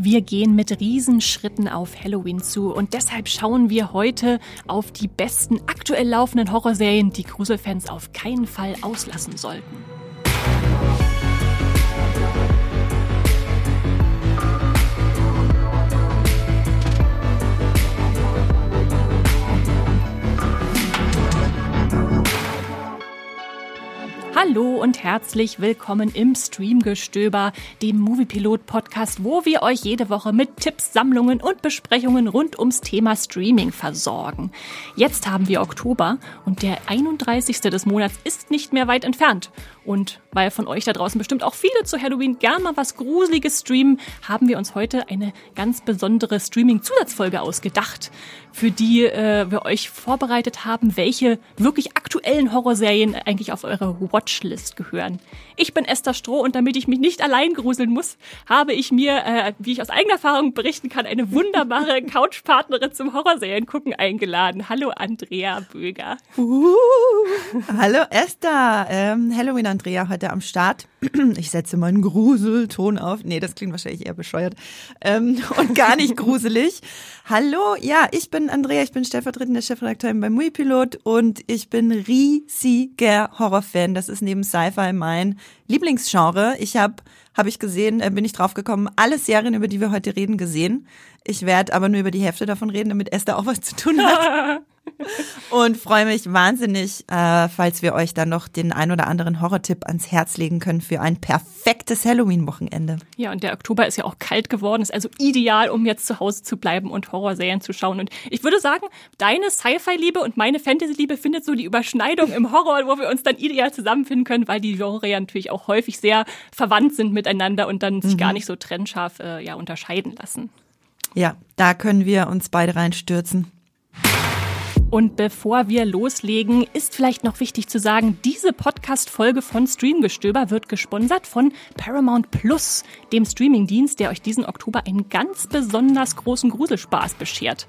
Wir gehen mit Riesenschritten auf Halloween zu und deshalb schauen wir heute auf die besten aktuell laufenden Horrorserien, die Gruselfans auf keinen Fall auslassen sollten. Hallo und herzlich willkommen im Streamgestöber, dem Moviepilot Podcast, wo wir euch jede Woche mit Tipps, Sammlungen und Besprechungen rund ums Thema Streaming versorgen. Jetzt haben wir Oktober und der 31. des Monats ist nicht mehr weit entfernt. Und weil von euch da draußen bestimmt auch viele zu Halloween gern mal was Gruseliges streamen, haben wir uns heute eine ganz besondere Streaming-Zusatzfolge ausgedacht, für die äh, wir euch vorbereitet haben, welche wirklich aktuellen Horrorserien eigentlich auf eure Watchlist gehören. Ich bin Esther Stroh und damit ich mich nicht allein gruseln muss, habe ich mir, äh, wie ich aus eigener Erfahrung berichten kann, eine wunderbare Couchpartnerin zum Horrorserien gucken eingeladen. Hallo Andrea Böger. Uh, hallo Esther. Ähm, Halloween Andrea heute am Start. Ich setze mal einen Gruselton auf. Nee, das klingt wahrscheinlich eher bescheuert. Ähm, und gar nicht gruselig. Hallo, ja, ich bin Andrea, ich bin stellvertretende Chefredakteurin beim Muipilot und ich bin riesiger Horrorfan. Das ist neben Sci-Fi mein Lieblingsgenre. Ich habe, habe ich gesehen, äh, bin ich draufgekommen, alle Serien, über die wir heute reden, gesehen. Ich werde aber nur über die Hälfte davon reden, damit Esther auch was zu tun hat. und freue mich wahnsinnig, äh, falls wir euch dann noch den ein oder anderen Horrortipp ans Herz legen können für ein perfektes Halloween-Wochenende. Ja, und der Oktober ist ja auch kalt geworden, ist also ideal, um jetzt zu Hause zu bleiben und Horrorserien zu schauen. Und ich würde sagen, deine Sci-Fi-Liebe und meine Fantasy-Liebe findet so die Überschneidung im Horror, wo wir uns dann ideal zusammenfinden können, weil die Genre ja natürlich auch häufig sehr verwandt sind miteinander und dann sich mhm. gar nicht so trennscharf äh, ja, unterscheiden lassen. Ja, da können wir uns beide reinstürzen. Und bevor wir loslegen, ist vielleicht noch wichtig zu sagen, diese Podcast-Folge von Streamgestöber wird gesponsert von Paramount Plus, dem Streamingdienst, der euch diesen Oktober einen ganz besonders großen Gruselspaß beschert.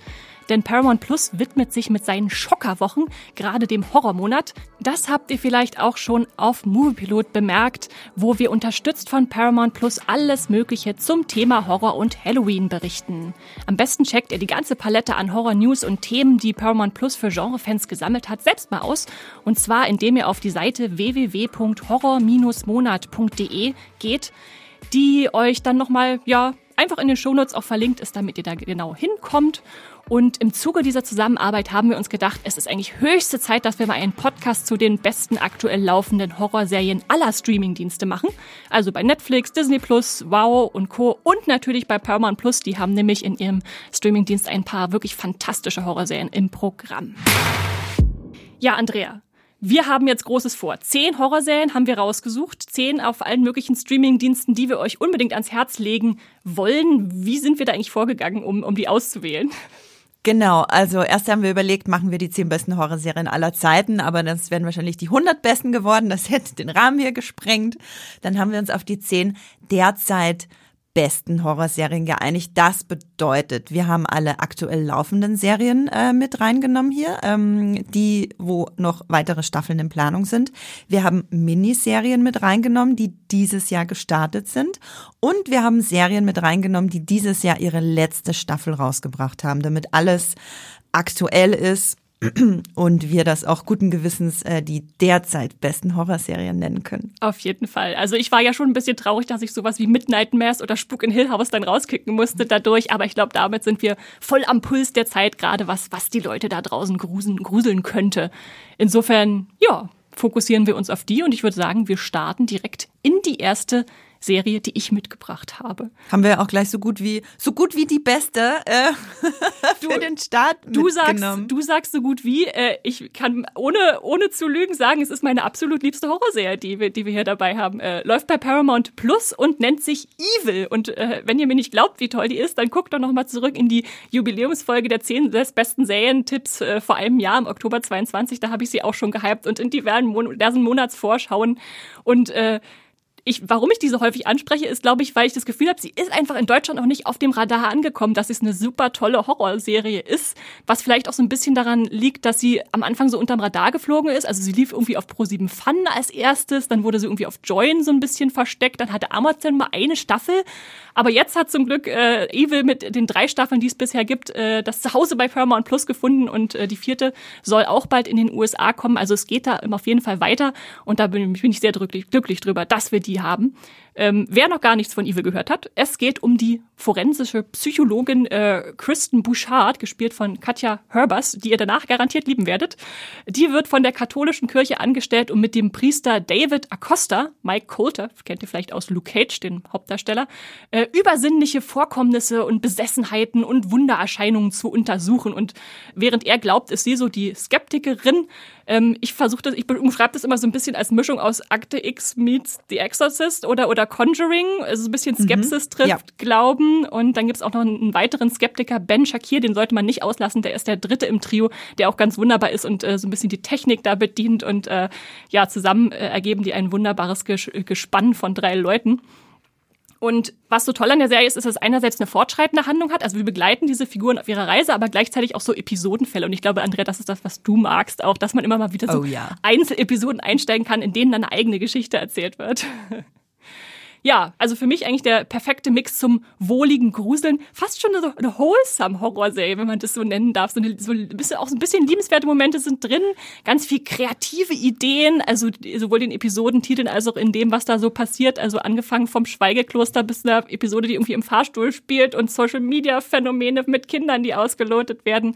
Denn Paramount Plus widmet sich mit seinen Schockerwochen gerade dem Horrormonat. Das habt ihr vielleicht auch schon auf Moviepilot bemerkt, wo wir unterstützt von Paramount Plus alles Mögliche zum Thema Horror und Halloween berichten. Am besten checkt ihr die ganze Palette an Horror-News und Themen, die Paramount Plus für Genrefans gesammelt hat, selbst mal aus. Und zwar indem ihr auf die Seite www.horror-monat.de geht, die euch dann nochmal, ja, einfach in den Shownotes auch verlinkt ist, damit ihr da genau hinkommt. Und im Zuge dieser Zusammenarbeit haben wir uns gedacht, es ist eigentlich höchste Zeit, dass wir mal einen Podcast zu den besten aktuell laufenden Horrorserien aller Streamingdienste machen. Also bei Netflix, Disney Plus, Wow und Co. Und natürlich bei Paramount Plus. Die haben nämlich in ihrem Streamingdienst ein paar wirklich fantastische Horrorserien im Programm. Ja, Andrea, wir haben jetzt Großes vor. Zehn Horrorserien haben wir rausgesucht. Zehn auf allen möglichen Streamingdiensten, die wir euch unbedingt ans Herz legen wollen. Wie sind wir da eigentlich vorgegangen, um, um die auszuwählen? Genau, also erst haben wir überlegt, machen wir die zehn besten Horrorserien aller Zeiten, aber das wären wahrscheinlich die 100 besten geworden, das hätte den Rahmen hier gesprengt. Dann haben wir uns auf die zehn derzeit besten Horrorserien geeinigt. Das bedeutet, wir haben alle aktuell laufenden Serien äh, mit reingenommen hier, ähm, die, wo noch weitere Staffeln in Planung sind. Wir haben Miniserien mit reingenommen, die dieses Jahr gestartet sind. Und wir haben Serien mit reingenommen, die dieses Jahr ihre letzte Staffel rausgebracht haben, damit alles aktuell ist und wir das auch guten Gewissens äh, die derzeit besten Horrorserien nennen können. Auf jeden Fall. Also ich war ja schon ein bisschen traurig, dass ich sowas wie Midnight Mass oder Spuk in Hill House dann rauskicken musste dadurch, aber ich glaube, damit sind wir voll am Puls der Zeit, gerade was, was die Leute da draußen gruseln, gruseln könnte. Insofern, ja, fokussieren wir uns auf die und ich würde sagen, wir starten direkt in die erste Serie, die ich mitgebracht habe. Haben wir auch gleich so gut wie so gut wie die beste äh, für du, den Start du sagst du sagst so gut wie äh, ich kann ohne ohne zu lügen sagen, es ist meine absolut liebste Horrorserie, die wir die wir hier dabei haben. Äh, läuft bei Paramount Plus und nennt sich Evil und äh, wenn ihr mir nicht glaubt, wie toll die ist, dann guckt doch noch mal zurück in die Jubiläumsfolge der zehn besten Serientipps äh, vor einem Jahr im Oktober 22, da habe ich sie auch schon gehypt und in diversen, Mon diversen Monatsvorschauen und äh, ich, warum ich diese häufig anspreche, ist, glaube ich, weil ich das Gefühl habe, sie ist einfach in Deutschland noch nicht auf dem Radar angekommen, dass es eine super tolle Horrorserie ist, was vielleicht auch so ein bisschen daran liegt, dass sie am Anfang so unterm Radar geflogen ist. Also sie lief irgendwie auf Pro7 Fun als erstes, dann wurde sie irgendwie auf Join so ein bisschen versteckt, dann hatte Amazon mal eine Staffel, aber jetzt hat zum Glück äh, Evil mit den drei Staffeln, die es bisher gibt, äh, das Zuhause bei Paramount Plus gefunden und äh, die vierte soll auch bald in den USA kommen. Also es geht da auf jeden Fall weiter und da bin, bin ich sehr glücklich, glücklich drüber, dass wir die haben. Ähm, wer noch gar nichts von Evil gehört hat, es geht um die forensische Psychologin äh, Kristen Bouchard, gespielt von Katja Herbers, die ihr danach garantiert lieben werdet. Die wird von der katholischen Kirche angestellt, um mit dem Priester David Acosta, Mike Coulter, kennt ihr vielleicht aus Luke Cage, den Hauptdarsteller, äh, übersinnliche Vorkommnisse und Besessenheiten und Wundererscheinungen zu untersuchen. Und während er glaubt, ist sie so die Skeptikerin, ähm, ich versuche das, ich umschreibe das immer so ein bisschen als Mischung aus Akte X meets The Exorcist oder, oder Conjuring, also ein bisschen mhm. Skepsis mhm. trifft ja. Glauben. Und dann gibt's auch noch einen weiteren Skeptiker, Ben Shakir, den sollte man nicht auslassen, der ist der dritte im Trio, der auch ganz wunderbar ist und äh, so ein bisschen die Technik da bedient und äh, ja, zusammen äh, ergeben die ein wunderbares Gespann von drei Leuten. Und was so toll an der Serie ist, ist, dass es einerseits eine fortschreitende Handlung hat. Also wir begleiten diese Figuren auf ihrer Reise, aber gleichzeitig auch so Episodenfälle. Und ich glaube, Andrea, das ist das, was du magst, auch, dass man immer mal wieder so oh, ja. Einzelepisoden einsteigen kann, in denen dann eine eigene Geschichte erzählt wird. ja, also für mich eigentlich der perfekte Mix zum wohligen Gruseln. Fast schon eine, eine wholesome Horrorserie, wenn man das so nennen darf. So, eine, so ein bisschen, auch so ein bisschen liebenswerte Momente sind drin. Ganz viel kreative Ideen, also sowohl den Episodentiteln als auch in dem, was da so passiert. Also angefangen vom Schweigekloster bis einer Episode, die irgendwie im Fahrstuhl spielt und Social Media Phänomene mit Kindern, die ausgelotet werden.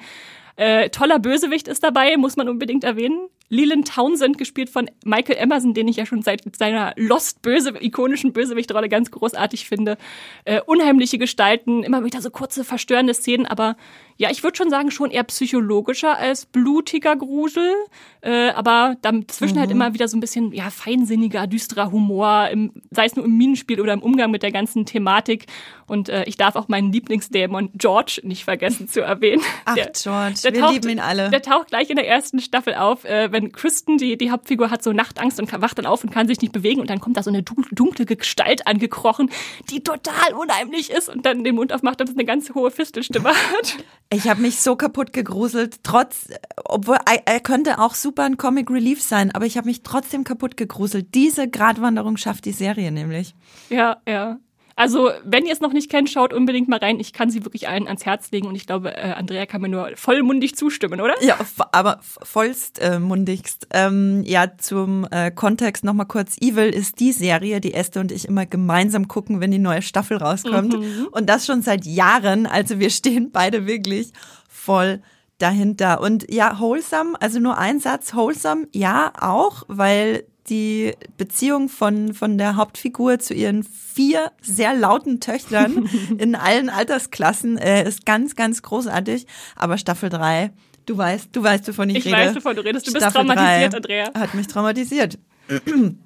Äh, toller Bösewicht ist dabei, muss man unbedingt erwähnen. Leland Townsend, gespielt von Michael Emerson, den ich ja schon seit seiner Lost-böse, ikonischen Bösewichtrolle ganz großartig finde. Äh, unheimliche Gestalten, immer wieder so kurze, verstörende Szenen, aber ja, ich würde schon sagen, schon eher psychologischer als blutiger Grusel, äh, aber dazwischen halt mhm. halt immer wieder so ein bisschen ja feinsinniger, düsterer Humor, im, sei es nur im Minenspiel oder im Umgang mit der ganzen Thematik. Und äh, ich darf auch meinen Lieblingsdämon George nicht vergessen zu erwähnen. Ach, der, George, der wir taucht, lieben ihn alle. Der taucht gleich in der ersten Staffel auf, äh, wenn Kristen, die, die Hauptfigur, hat so Nachtangst und wacht dann auf und kann sich nicht bewegen und dann kommt da so eine dunkle Gestalt angekrochen, die total unheimlich ist und dann den Mund aufmacht und eine ganz hohe Fistelstimme hat. Ich habe mich so kaputt gegruselt, trotz, obwohl er könnte auch super ein Comic Relief sein, aber ich habe mich trotzdem kaputt gegruselt. Diese Gratwanderung schafft die Serie nämlich. Ja, ja. Also, wenn ihr es noch nicht kennt, schaut unbedingt mal rein. Ich kann sie wirklich allen ans Herz legen und ich glaube, äh, Andrea kann mir nur vollmundig zustimmen, oder? Ja, aber vollstmundigst. Äh, ähm, ja, zum äh, Kontext nochmal kurz. Evil ist die Serie, die Esther und ich immer gemeinsam gucken, wenn die neue Staffel rauskommt. Mhm. Und das schon seit Jahren. Also wir stehen beide wirklich voll dahinter. Und ja, wholesome, also nur ein Satz, wholesome, ja, auch, weil die Beziehung von, von der Hauptfigur zu ihren vier sehr lauten Töchtern in allen Altersklassen äh, ist ganz, ganz großartig. Aber Staffel drei du weißt, du weißt, wovon ich, ich rede. Ich weiß, wovon du redest. Du Staffel bist traumatisiert, Andrea. Hat mich traumatisiert.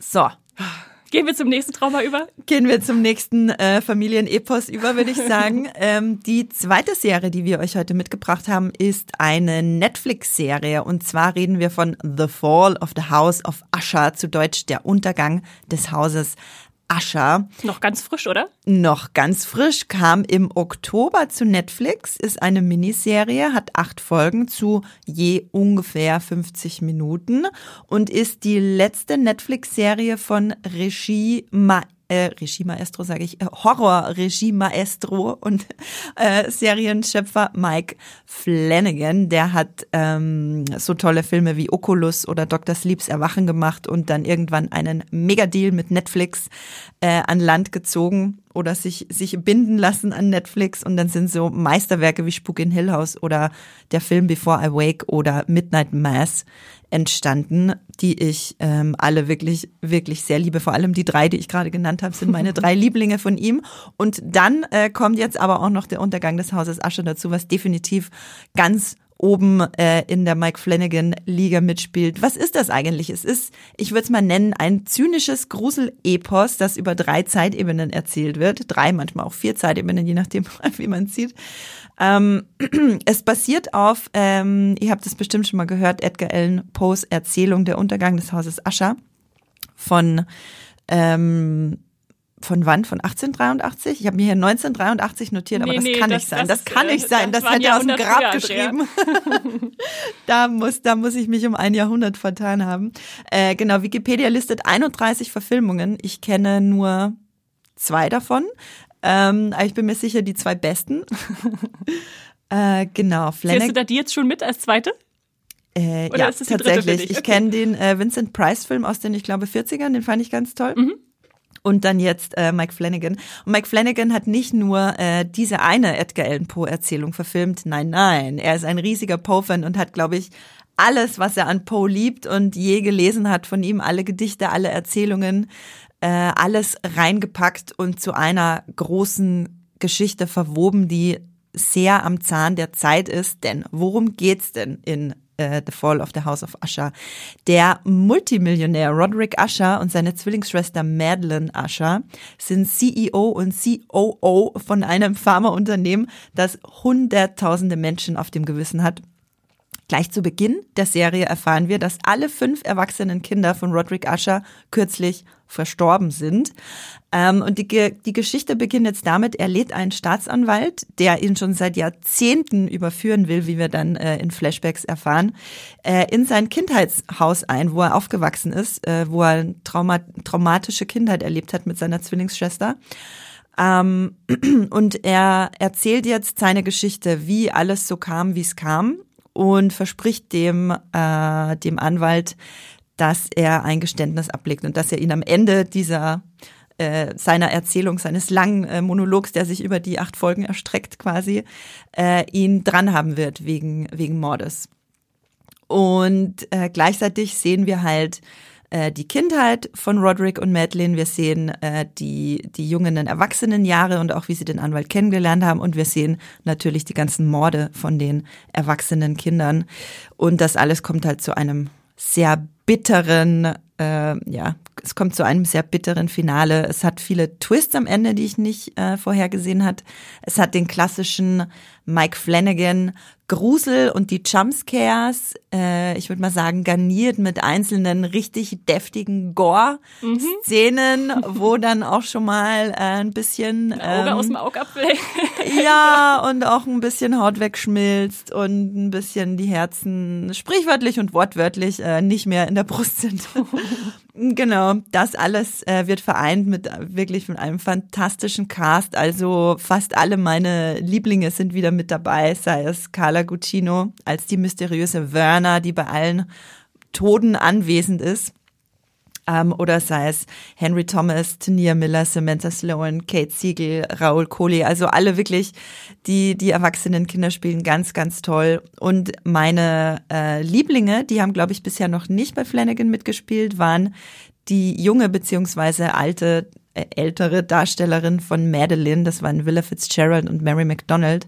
so. Gehen wir zum nächsten Trauma über? Gehen wir zum nächsten äh, Familienepos über, würde ich sagen. ähm, die zweite Serie, die wir euch heute mitgebracht haben, ist eine Netflix-Serie. Und zwar reden wir von The Fall of the House of Usher, zu Deutsch der Untergang des Hauses Ascher. Noch ganz frisch, oder? Noch ganz frisch, kam im Oktober zu Netflix, ist eine Miniserie, hat acht Folgen zu je ungefähr 50 Minuten und ist die letzte Netflix-Serie von Regie Ma äh, Regie Maestro sage ich, äh, Horror-Regie Maestro und äh, Serienschöpfer Mike Flanagan. Der hat ähm, so tolle Filme wie Oculus oder Dr. Sleeps Erwachen gemacht und dann irgendwann einen Megadeal mit Netflix äh, an Land gezogen oder sich, sich binden lassen an Netflix und dann sind so Meisterwerke wie Spuk in Hill House oder der Film Before I Wake oder Midnight Mass entstanden, die ich ähm, alle wirklich, wirklich sehr liebe. Vor allem die drei, die ich gerade genannt habe, sind meine drei Lieblinge von ihm. Und dann äh, kommt jetzt aber auch noch der Untergang des Hauses Asche dazu, was definitiv ganz oben äh, in der Mike Flanagan-Liga mitspielt. Was ist das eigentlich? Es ist, ich würde es mal nennen, ein zynisches Grusel-Epos, das über drei Zeitebenen erzählt wird. Drei, manchmal auch vier Zeitebenen, je nachdem, wie man sieht. Ähm, es basiert auf, ähm, ihr habt es bestimmt schon mal gehört, Edgar Allan Poes Erzählung Der Untergang des Hauses Ascher von Ähm, von wann? Von 1883? Ich habe mir hier 1983 notiert, aber nee, das nee, kann das, nicht sein. Das, das kann nicht sein. Das, das hätte er aus dem Grab geschrieben. da muss, da muss ich mich um ein Jahrhundert vertan haben. Äh, genau, Wikipedia listet 31 Verfilmungen. Ich kenne nur zwei davon. Ähm, aber ich bin mir sicher, die zwei besten. äh, genau, Flanagan. Zählst du da die jetzt schon mit als zweite? Äh, ja, tatsächlich. Ich kenne den äh, Vincent Price-Film aus den, ich glaube, 40ern, den fand ich ganz toll. Mhm und dann jetzt äh, Mike Flanagan. Und Mike Flanagan hat nicht nur äh, diese eine Edgar Allan Poe Erzählung verfilmt, nein, nein, er ist ein riesiger Poe-Fan und hat, glaube ich, alles, was er an Poe liebt und je gelesen hat von ihm, alle Gedichte, alle Erzählungen, äh, alles reingepackt und zu einer großen Geschichte verwoben, die sehr am Zahn der Zeit ist. Denn worum geht's denn in äh, The Fall of the House of Usher. Der Multimillionär Roderick Usher und seine Zwillingsschwester Madeline Usher sind CEO und COO von einem Pharmaunternehmen, das hunderttausende Menschen auf dem Gewissen hat. Gleich zu Beginn der Serie erfahren wir, dass alle fünf erwachsenen Kinder von Roderick Usher kürzlich verstorben sind. Ähm, und die, die Geschichte beginnt jetzt damit, er lädt einen Staatsanwalt, der ihn schon seit Jahrzehnten überführen will, wie wir dann äh, in Flashbacks erfahren, äh, in sein Kindheitshaus ein, wo er aufgewachsen ist, äh, wo er Trauma traumatische Kindheit erlebt hat mit seiner Zwillingsschwester. Ähm, und er erzählt jetzt seine Geschichte, wie alles so kam, wie es kam und verspricht dem, äh, dem Anwalt, dass er ein Geständnis ablegt und dass er ihn am Ende dieser äh, seiner Erzählung, seines langen äh, Monologs, der sich über die acht Folgen erstreckt quasi, äh, ihn dran haben wird wegen, wegen Mordes. Und äh, gleichzeitig sehen wir halt äh, die Kindheit von Roderick und Madeline. Wir sehen äh, die, die jungen erwachsenen Jahre und auch wie sie den Anwalt kennengelernt haben. Und wir sehen natürlich die ganzen Morde von den erwachsenen Kindern. Und das alles kommt halt zu einem sehr bitteren, äh, ja, es kommt zu einem sehr bitteren Finale. Es hat viele Twists am Ende, die ich nicht äh, vorhergesehen hat. Es hat den klassischen Mike Flanagan Grusel und die Jumpscares, äh, ich würde mal sagen, garniert mit einzelnen richtig deftigen Gore-Szenen, mhm. wo dann auch schon mal äh, ein bisschen Auge ähm, aus dem Augapfel. ja, und auch ein bisschen Haut wegschmilzt und ein bisschen die Herzen sprichwörtlich und wortwörtlich äh, nicht mehr in der Brust sind. genau, das alles äh, wird vereint mit wirklich mit einem fantastischen Cast. Also fast alle meine Lieblinge sind wieder mit dabei, sei es Carla Guccino als die mysteriöse Werner, die bei allen Toten anwesend ist. Ähm, oder sei es Henry Thomas, Tania Miller, Samantha Sloan, Kate Siegel, Raoul Coley, also alle wirklich, die, die erwachsenen Kinder spielen ganz, ganz toll. Und meine äh, Lieblinge, die haben, glaube ich, bisher noch nicht bei Flanagan mitgespielt, waren die junge beziehungsweise alte äh, ältere Darstellerin von Madeline, das waren Willa Fitzgerald und Mary McDonald.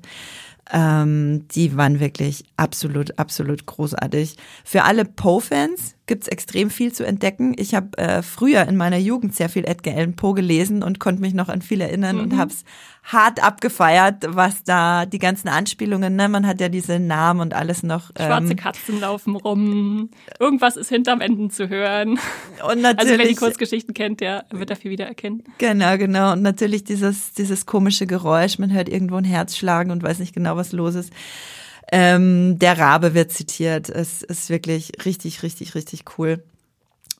Ähm, die waren wirklich absolut, absolut großartig. Für alle Poe-Fans gibt's extrem viel zu entdecken. Ich habe äh, früher in meiner Jugend sehr viel Edgar Allan Poe gelesen und konnte mich noch an viel erinnern mhm. und hab's hart abgefeiert, was da die ganzen Anspielungen, ne, man hat ja diese Namen und alles noch. Ähm, Schwarze Katzen laufen rum, irgendwas ist hinterm Enden zu hören. Und natürlich, also wer die Kurzgeschichten kennt, der wird dafür wieder erkennen. Genau, genau. Und natürlich dieses, dieses komische Geräusch, man hört irgendwo ein Herz schlagen und weiß nicht genau, was los ist. Ähm, der Rabe wird zitiert. Es ist wirklich richtig, richtig, richtig cool.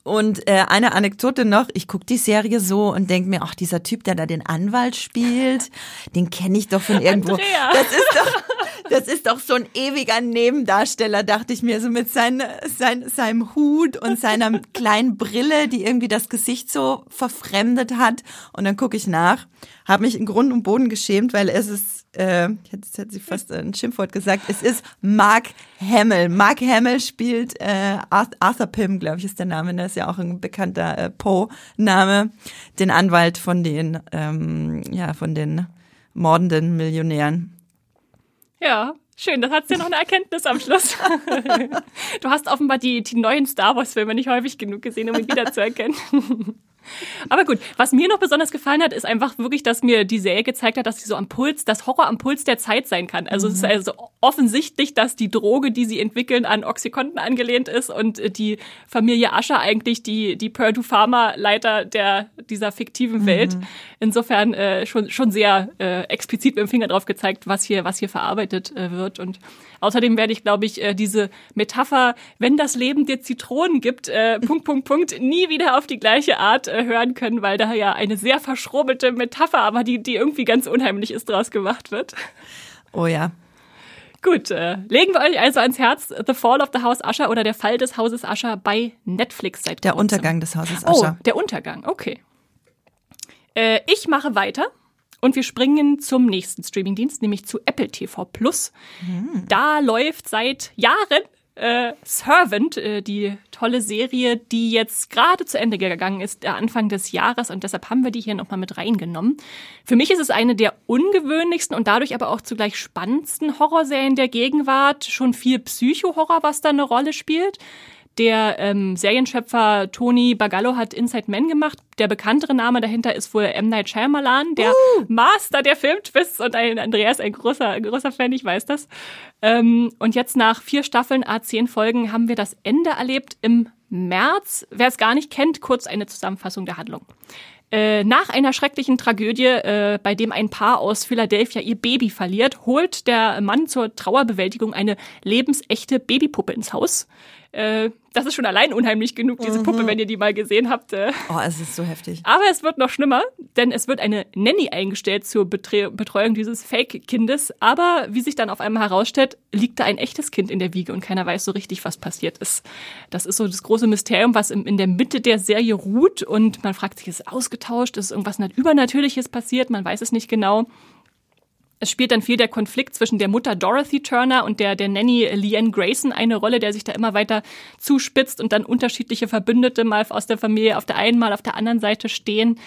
Und äh, eine Anekdote noch, ich guck die Serie so und denk mir, ach, dieser Typ, der da den Anwalt spielt, den kenne ich doch von irgendwo. Andrea. Das ist doch, das ist doch so ein ewiger Nebendarsteller, dachte ich mir, so mit sein, sein, seinem Hut und seiner kleinen Brille, die irgendwie das Gesicht so verfremdet hat. Und dann gucke ich nach, habe mich in Grund und Boden geschämt, weil es ist äh, jetzt hätte sie fast ein Schimpfwort gesagt, es ist Mark Hamill. Mark Hamill spielt äh, Arthur Pym, glaube ich, ist der Name, der ist ja auch ein bekannter äh, Poe-Name, den Anwalt von den, ähm, ja, von den mordenden Millionären. Ja, Schön, das hat ja noch eine Erkenntnis am Schluss. du hast offenbar die, die neuen Star Wars-Filme nicht häufig genug gesehen, um ihn wiederzuerkennen. Aber gut, was mir noch besonders gefallen hat, ist einfach wirklich, dass mir die Serie gezeigt hat, dass sie so am Puls, das Horror am Puls der Zeit sein kann. Also mhm. es ist also offensichtlich, dass die Droge, die sie entwickeln, an Oxycontin angelehnt ist und die Familie Ascher eigentlich die, die Purdue Pharma Leiter der, dieser fiktiven mhm. Welt. Insofern äh, schon, schon sehr äh, explizit mit dem Finger drauf gezeigt, was hier, was hier verarbeitet äh, wird. Und außerdem werde ich, glaube ich, äh, diese Metapher, wenn das Leben dir Zitronen gibt, äh, Punkt, Punkt, Punkt, nie wieder auf die gleiche Art äh, hören können, weil da ja eine sehr verschrobelte Metapher, aber die, die irgendwie ganz unheimlich ist, draus gemacht wird. Oh ja. Gut, äh, legen wir euch also ans Herz The Fall of the House Usher oder der Fall des Hauses Usher bei Netflix seit Der. Untergang des Hauses Usher. Oh, der Untergang, okay. Äh, ich mache weiter. Und wir springen zum nächsten Streamingdienst, nämlich zu Apple TV Plus. Mhm. Da läuft seit Jahren äh, Servant, äh, die tolle Serie, die jetzt gerade zu Ende gegangen ist, der Anfang des Jahres und deshalb haben wir die hier nochmal mit reingenommen. Für mich ist es eine der ungewöhnlichsten und dadurch aber auch zugleich spannendsten Horrorserien der Gegenwart. Schon viel Psycho-Horror, was da eine Rolle spielt. Der ähm, Serienschöpfer Tony Bagallo hat Inside Man gemacht. Der bekanntere Name dahinter ist wohl M. Night Shyamalan, der uh. Master der Filmtwists und ein Andreas ein großer, großer Fan, ich weiß das. Ähm, und jetzt nach vier Staffeln, a zehn Folgen, haben wir das Ende erlebt im März. Wer es gar nicht kennt, kurz eine Zusammenfassung der Handlung. Äh, nach einer schrecklichen Tragödie, äh, bei dem ein Paar aus Philadelphia ihr Baby verliert, holt der Mann zur Trauerbewältigung eine lebensechte Babypuppe ins Haus. Äh, das ist schon allein unheimlich genug, diese mhm. Puppe, wenn ihr die mal gesehen habt. Äh. Oh, es ist so heftig. Aber es wird noch schlimmer, denn es wird eine Nanny eingestellt zur Betre Betreuung dieses Fake-Kindes. Aber wie sich dann auf einmal herausstellt, liegt da ein echtes Kind in der Wiege und keiner weiß so richtig, was passiert ist. Das ist so das große Mysterium, was in der Mitte der Serie ruht und man fragt sich, ist es ausgetauscht, ist irgendwas Übernatürliches passiert, man weiß es nicht genau. Es spielt dann viel der Konflikt zwischen der Mutter Dorothy Turner und der, der Nanny Leanne Grayson eine Rolle, der sich da immer weiter zuspitzt und dann unterschiedliche Verbündete mal aus der Familie auf der einen, mal auf der anderen Seite stehen.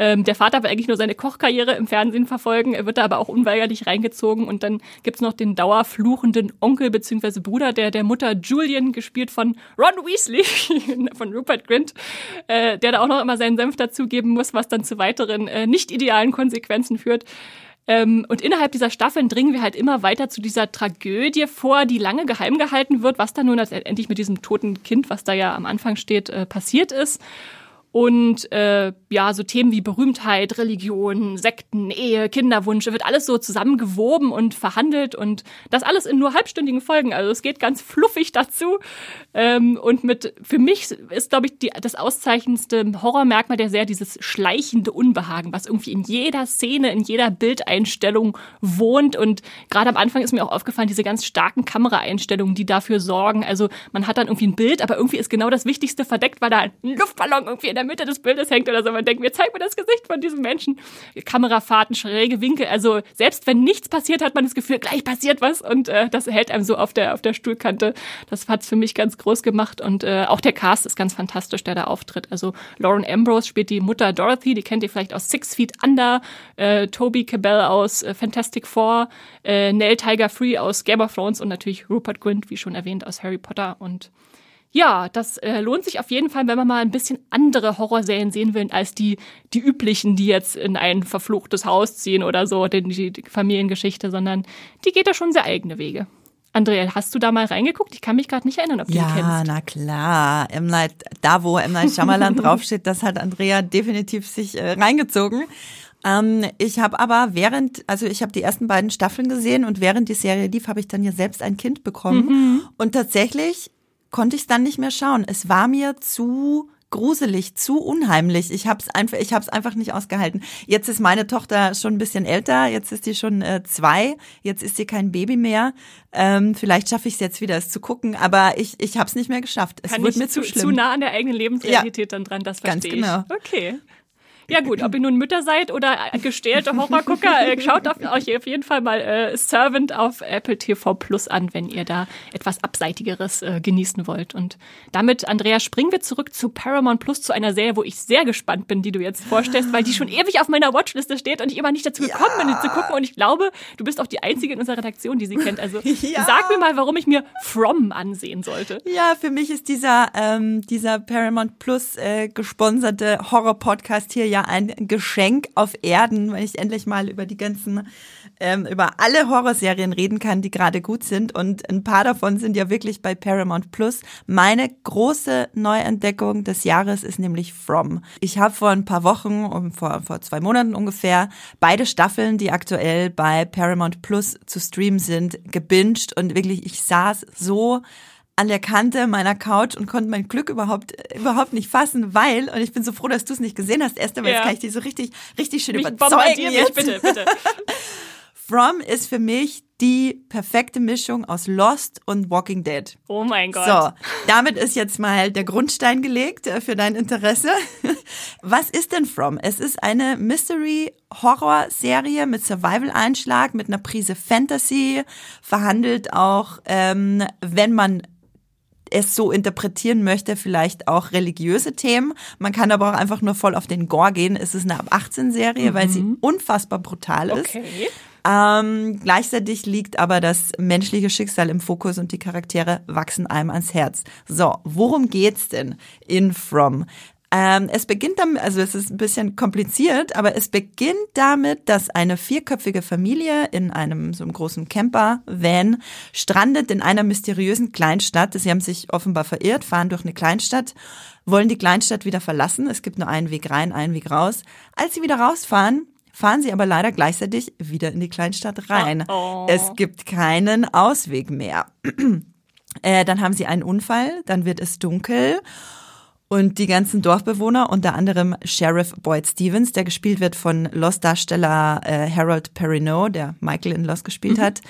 Ähm, der Vater will eigentlich nur seine Kochkarriere im Fernsehen verfolgen, er wird da aber auch unweigerlich reingezogen und dann gibt's noch den dauerfluchenden Onkel bzw. Bruder der, der Mutter Julian, gespielt von Ron Weasley, von Rupert Grint, äh, der da auch noch immer seinen Senf dazugeben muss, was dann zu weiteren äh, nicht idealen Konsequenzen führt. Ähm, und innerhalb dieser Staffeln dringen wir halt immer weiter zu dieser Tragödie vor, die lange geheim gehalten wird, was da nun endlich mit diesem toten Kind, was da ja am Anfang steht, äh, passiert ist. Und äh, ja, so Themen wie Berühmtheit, Religion, Sekten, Ehe, Kinderwunsche, wird alles so zusammengewoben und verhandelt und das alles in nur halbstündigen Folgen. Also es geht ganz fluffig dazu. Ähm, und mit für mich ist, glaube ich, die, das auszeichnendste Horrormerkmal der sehr dieses schleichende Unbehagen, was irgendwie in jeder Szene, in jeder Bildeinstellung wohnt. Und gerade am Anfang ist mir auch aufgefallen, diese ganz starken Kameraeinstellungen, die dafür sorgen. Also man hat dann irgendwie ein Bild, aber irgendwie ist genau das Wichtigste verdeckt, weil da ein Luftballon irgendwie in der Mitte des Bildes hängt oder so. Man denkt mir, zeig mir das Gesicht von diesem Menschen. Kamerafahrten, schräge Winkel. Also selbst wenn nichts passiert, hat man das Gefühl, gleich passiert was und äh, das hält einem so auf der auf der Stuhlkante. Das hat's für mich ganz groß gemacht und äh, auch der Cast ist ganz fantastisch, der da auftritt. Also Lauren Ambrose spielt die Mutter Dorothy, die kennt ihr vielleicht aus Six Feet Under, äh, Toby Cabell aus äh, Fantastic Four, äh, Nell Tiger Free aus Game of Thrones und natürlich Rupert Grint, wie schon erwähnt, aus Harry Potter und ja, das äh, lohnt sich auf jeden Fall, wenn man mal ein bisschen andere Horrorserien sehen will, als die, die üblichen, die jetzt in ein verfluchtes Haus ziehen oder so, die, die Familiengeschichte, sondern die geht da schon sehr eigene Wege. Andrea, hast du da mal reingeguckt? Ich kann mich gerade nicht erinnern, ob du ja, die kennst. Ja, na klar. M. Night, da, wo M. Night Shyamalan draufsteht, das hat Andrea definitiv sich äh, reingezogen. Ähm, ich habe aber während, also ich habe die ersten beiden Staffeln gesehen und während die Serie lief, habe ich dann ja selbst ein Kind bekommen. Mhm. Und tatsächlich konnte ich es dann nicht mehr schauen. Es war mir zu gruselig, zu unheimlich. Ich habe es einfach, ich habe einfach nicht ausgehalten. Jetzt ist meine Tochter schon ein bisschen älter. Jetzt ist die schon äh, zwei. Jetzt ist sie kein Baby mehr. Ähm, vielleicht schaffe ich es jetzt wieder, es zu gucken. Aber ich, ich habe es nicht mehr geschafft. Es Kann wird mir zu, zu schlimm. Zu nah an der eigenen Lebensrealität ja, dann dran. Das verstehe ganz genau. Ich. Okay. Ja gut, ob ihr nun Mütter seid oder gestählte Horrorgucker, äh, schaut auf, euch auf jeden Fall mal äh, Servant auf Apple TV Plus an, wenn ihr da etwas Abseitigeres äh, genießen wollt. Und damit, Andrea, springen wir zurück zu Paramount Plus, zu einer Serie, wo ich sehr gespannt bin, die du jetzt vorstellst, weil die schon ewig auf meiner Watchliste steht und ich immer nicht dazu gekommen ja. bin, die zu gucken. Und ich glaube, du bist auch die Einzige in unserer Redaktion, die sie kennt. Also ja. sag mir mal, warum ich mir From ansehen sollte. Ja, für mich ist dieser, ähm, dieser Paramount Plus äh, gesponserte Horror-Podcast hier ja ein Geschenk auf Erden, weil ich endlich mal über die ganzen ähm, über alle Horrorserien reden kann, die gerade gut sind. Und ein paar davon sind ja wirklich bei Paramount Plus. Meine große Neuentdeckung des Jahres ist nämlich From. Ich habe vor ein paar Wochen, um, vor, vor zwei Monaten ungefähr, beide Staffeln, die aktuell bei Paramount Plus zu streamen sind, gebinged und wirklich, ich saß so an der Kante meiner Couch und konnte mein Glück überhaupt überhaupt nicht fassen, weil und ich bin so froh, dass du es nicht gesehen hast, Esther, weil ja. jetzt kann ich dich so richtig richtig schön mich überzeugen jetzt. Bitte, bitte. From ist für mich die perfekte Mischung aus Lost und Walking Dead. Oh mein Gott. So, damit ist jetzt mal der Grundstein gelegt äh, für dein Interesse. Was ist denn From? Es ist eine Mystery-Horror-Serie mit Survival-Einschlag, mit einer Prise Fantasy, verhandelt auch, ähm, wenn man es so interpretieren möchte, vielleicht auch religiöse Themen. Man kann aber auch einfach nur voll auf den Gore gehen. Es ist eine ab 18 Serie, mhm. weil sie mhm. unfassbar brutal ist. Okay. Ähm, gleichzeitig liegt aber das menschliche Schicksal im Fokus und die Charaktere wachsen einem ans Herz. So, worum geht's denn in From? Ähm, es beginnt damit, also es ist ein bisschen kompliziert, aber es beginnt damit, dass eine vierköpfige Familie in einem so einem großen Camper-Van strandet in einer mysteriösen Kleinstadt. Sie haben sich offenbar verirrt, fahren durch eine Kleinstadt, wollen die Kleinstadt wieder verlassen. Es gibt nur einen Weg rein, einen Weg raus. Als sie wieder rausfahren, fahren sie aber leider gleichzeitig wieder in die Kleinstadt rein. Oh. Es gibt keinen Ausweg mehr. äh, dann haben sie einen Unfall, dann wird es dunkel und die ganzen Dorfbewohner, unter anderem Sheriff Boyd Stevens, der gespielt wird von Lost-Darsteller äh, Harold Perrineau, der Michael in Lost gespielt mhm. hat.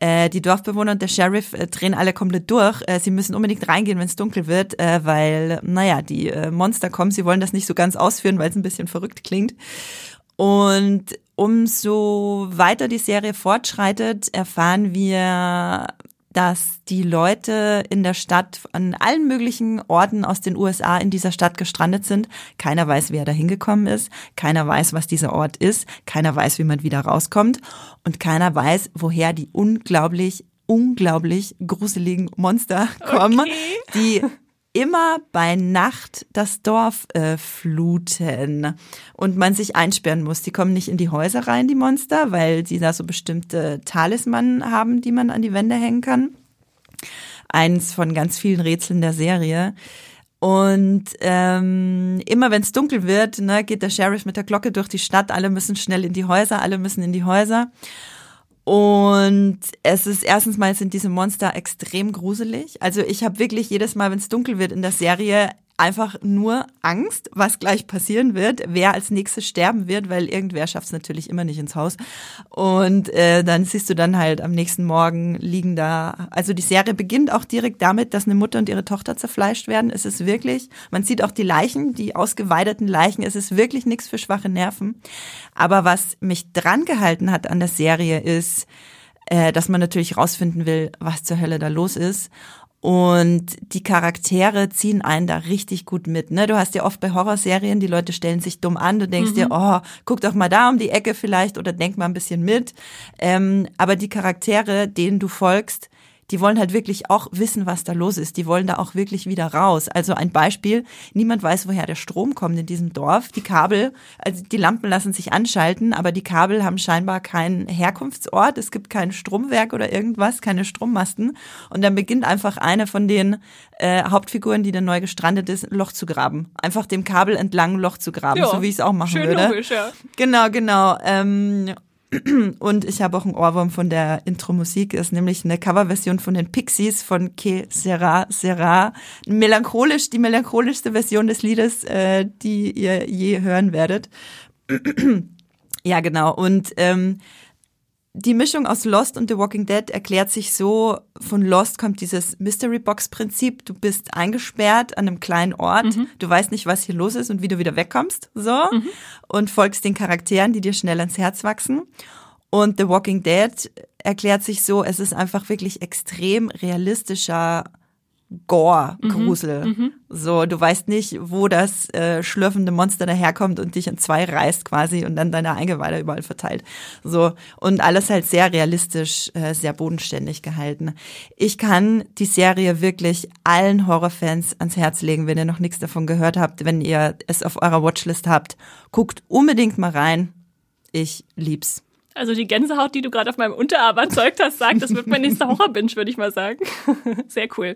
Äh, die Dorfbewohner und der Sheriff äh, drehen alle komplett durch. Äh, sie müssen unbedingt reingehen, wenn es dunkel wird, äh, weil, naja, die äh, Monster kommen. Sie wollen das nicht so ganz ausführen, weil es ein bisschen verrückt klingt. Und umso weiter die Serie fortschreitet, erfahren wir, dass die Leute in der Stadt an allen möglichen Orten aus den USA in dieser Stadt gestrandet sind. Keiner weiß, wer da hingekommen ist. Keiner weiß, was dieser Ort ist. Keiner weiß, wie man wieder rauskommt. Und keiner weiß, woher die unglaublich unglaublich gruseligen Monster kommen, okay. die immer bei Nacht das Dorf äh, fluten und man sich einsperren muss. Die kommen nicht in die Häuser rein, die Monster, weil sie da so bestimmte Talismanen haben, die man an die Wände hängen kann. Eins von ganz vielen Rätseln der Serie. Und ähm, immer wenn es dunkel wird, ne, geht der Sheriff mit der Glocke durch die Stadt. Alle müssen schnell in die Häuser, alle müssen in die Häuser. Und es ist erstens mal sind diese Monster extrem gruselig. Also ich habe wirklich jedes Mal, wenn es dunkel wird in der Serie, einfach nur Angst, was gleich passieren wird, wer als nächstes sterben wird, weil irgendwer schafft es natürlich immer nicht ins Haus. Und äh, dann siehst du dann halt am nächsten Morgen liegen da. Also die Serie beginnt auch direkt damit, dass eine Mutter und ihre Tochter zerfleischt werden. Es ist wirklich, man sieht auch die Leichen, die ausgeweideten Leichen. Es ist wirklich nichts für schwache Nerven. Aber was mich dran gehalten hat an der Serie ist, äh, dass man natürlich rausfinden will, was zur Hölle da los ist. Und die Charaktere ziehen einen da richtig gut mit. Ne? Du hast ja oft bei Horrorserien, die Leute stellen sich dumm an, du denkst mhm. dir, oh, guck doch mal da um die Ecke vielleicht oder denk mal ein bisschen mit. Ähm, aber die Charaktere, denen du folgst, die wollen halt wirklich auch wissen, was da los ist. Die wollen da auch wirklich wieder raus. Also ein Beispiel, niemand weiß, woher der Strom kommt in diesem Dorf. Die Kabel, also die Lampen lassen sich anschalten, aber die Kabel haben scheinbar keinen Herkunftsort. Es gibt kein Stromwerk oder irgendwas, keine Strommasten. Und dann beginnt einfach eine von den äh, Hauptfiguren, die dann neu gestrandet ist, ein Loch zu graben. Einfach dem Kabel entlang ein Loch zu graben, ja, so wie ich es auch machen schön würde. Logisch, ja. Genau, genau. Ähm, und ich habe auch einen Ohrwurm von der Intro-Musik, ist nämlich eine Coverversion von den Pixies von Que Sera Sera. Melancholisch, die melancholischste Version des Liedes, äh, die ihr je hören werdet. ja, genau. Und ähm, die Mischung aus Lost und The Walking Dead erklärt sich so, von Lost kommt dieses Mystery Box Prinzip, du bist eingesperrt an einem kleinen Ort, mhm. du weißt nicht, was hier los ist und wie du wieder wegkommst, so, mhm. und folgst den Charakteren, die dir schnell ans Herz wachsen. Und The Walking Dead erklärt sich so, es ist einfach wirklich extrem realistischer Gore-Grusel. Mhm, mhm, so, du weißt nicht, wo das äh, schlürfende Monster daherkommt und dich in zwei reißt quasi und dann deine Eingeweide überall verteilt. So, und alles halt sehr realistisch, äh, sehr bodenständig gehalten. Ich kann die Serie wirklich allen Horrorfans ans Herz legen, wenn ihr noch nichts davon gehört habt, wenn ihr es auf eurer Watchlist habt. Guckt unbedingt mal rein. Ich lieb's. Also die Gänsehaut, die du gerade auf meinem Unterarm erzeugt hast, sagt, das wird mein nächster Horror-Binge, würde ich mal sagen. Sehr cool.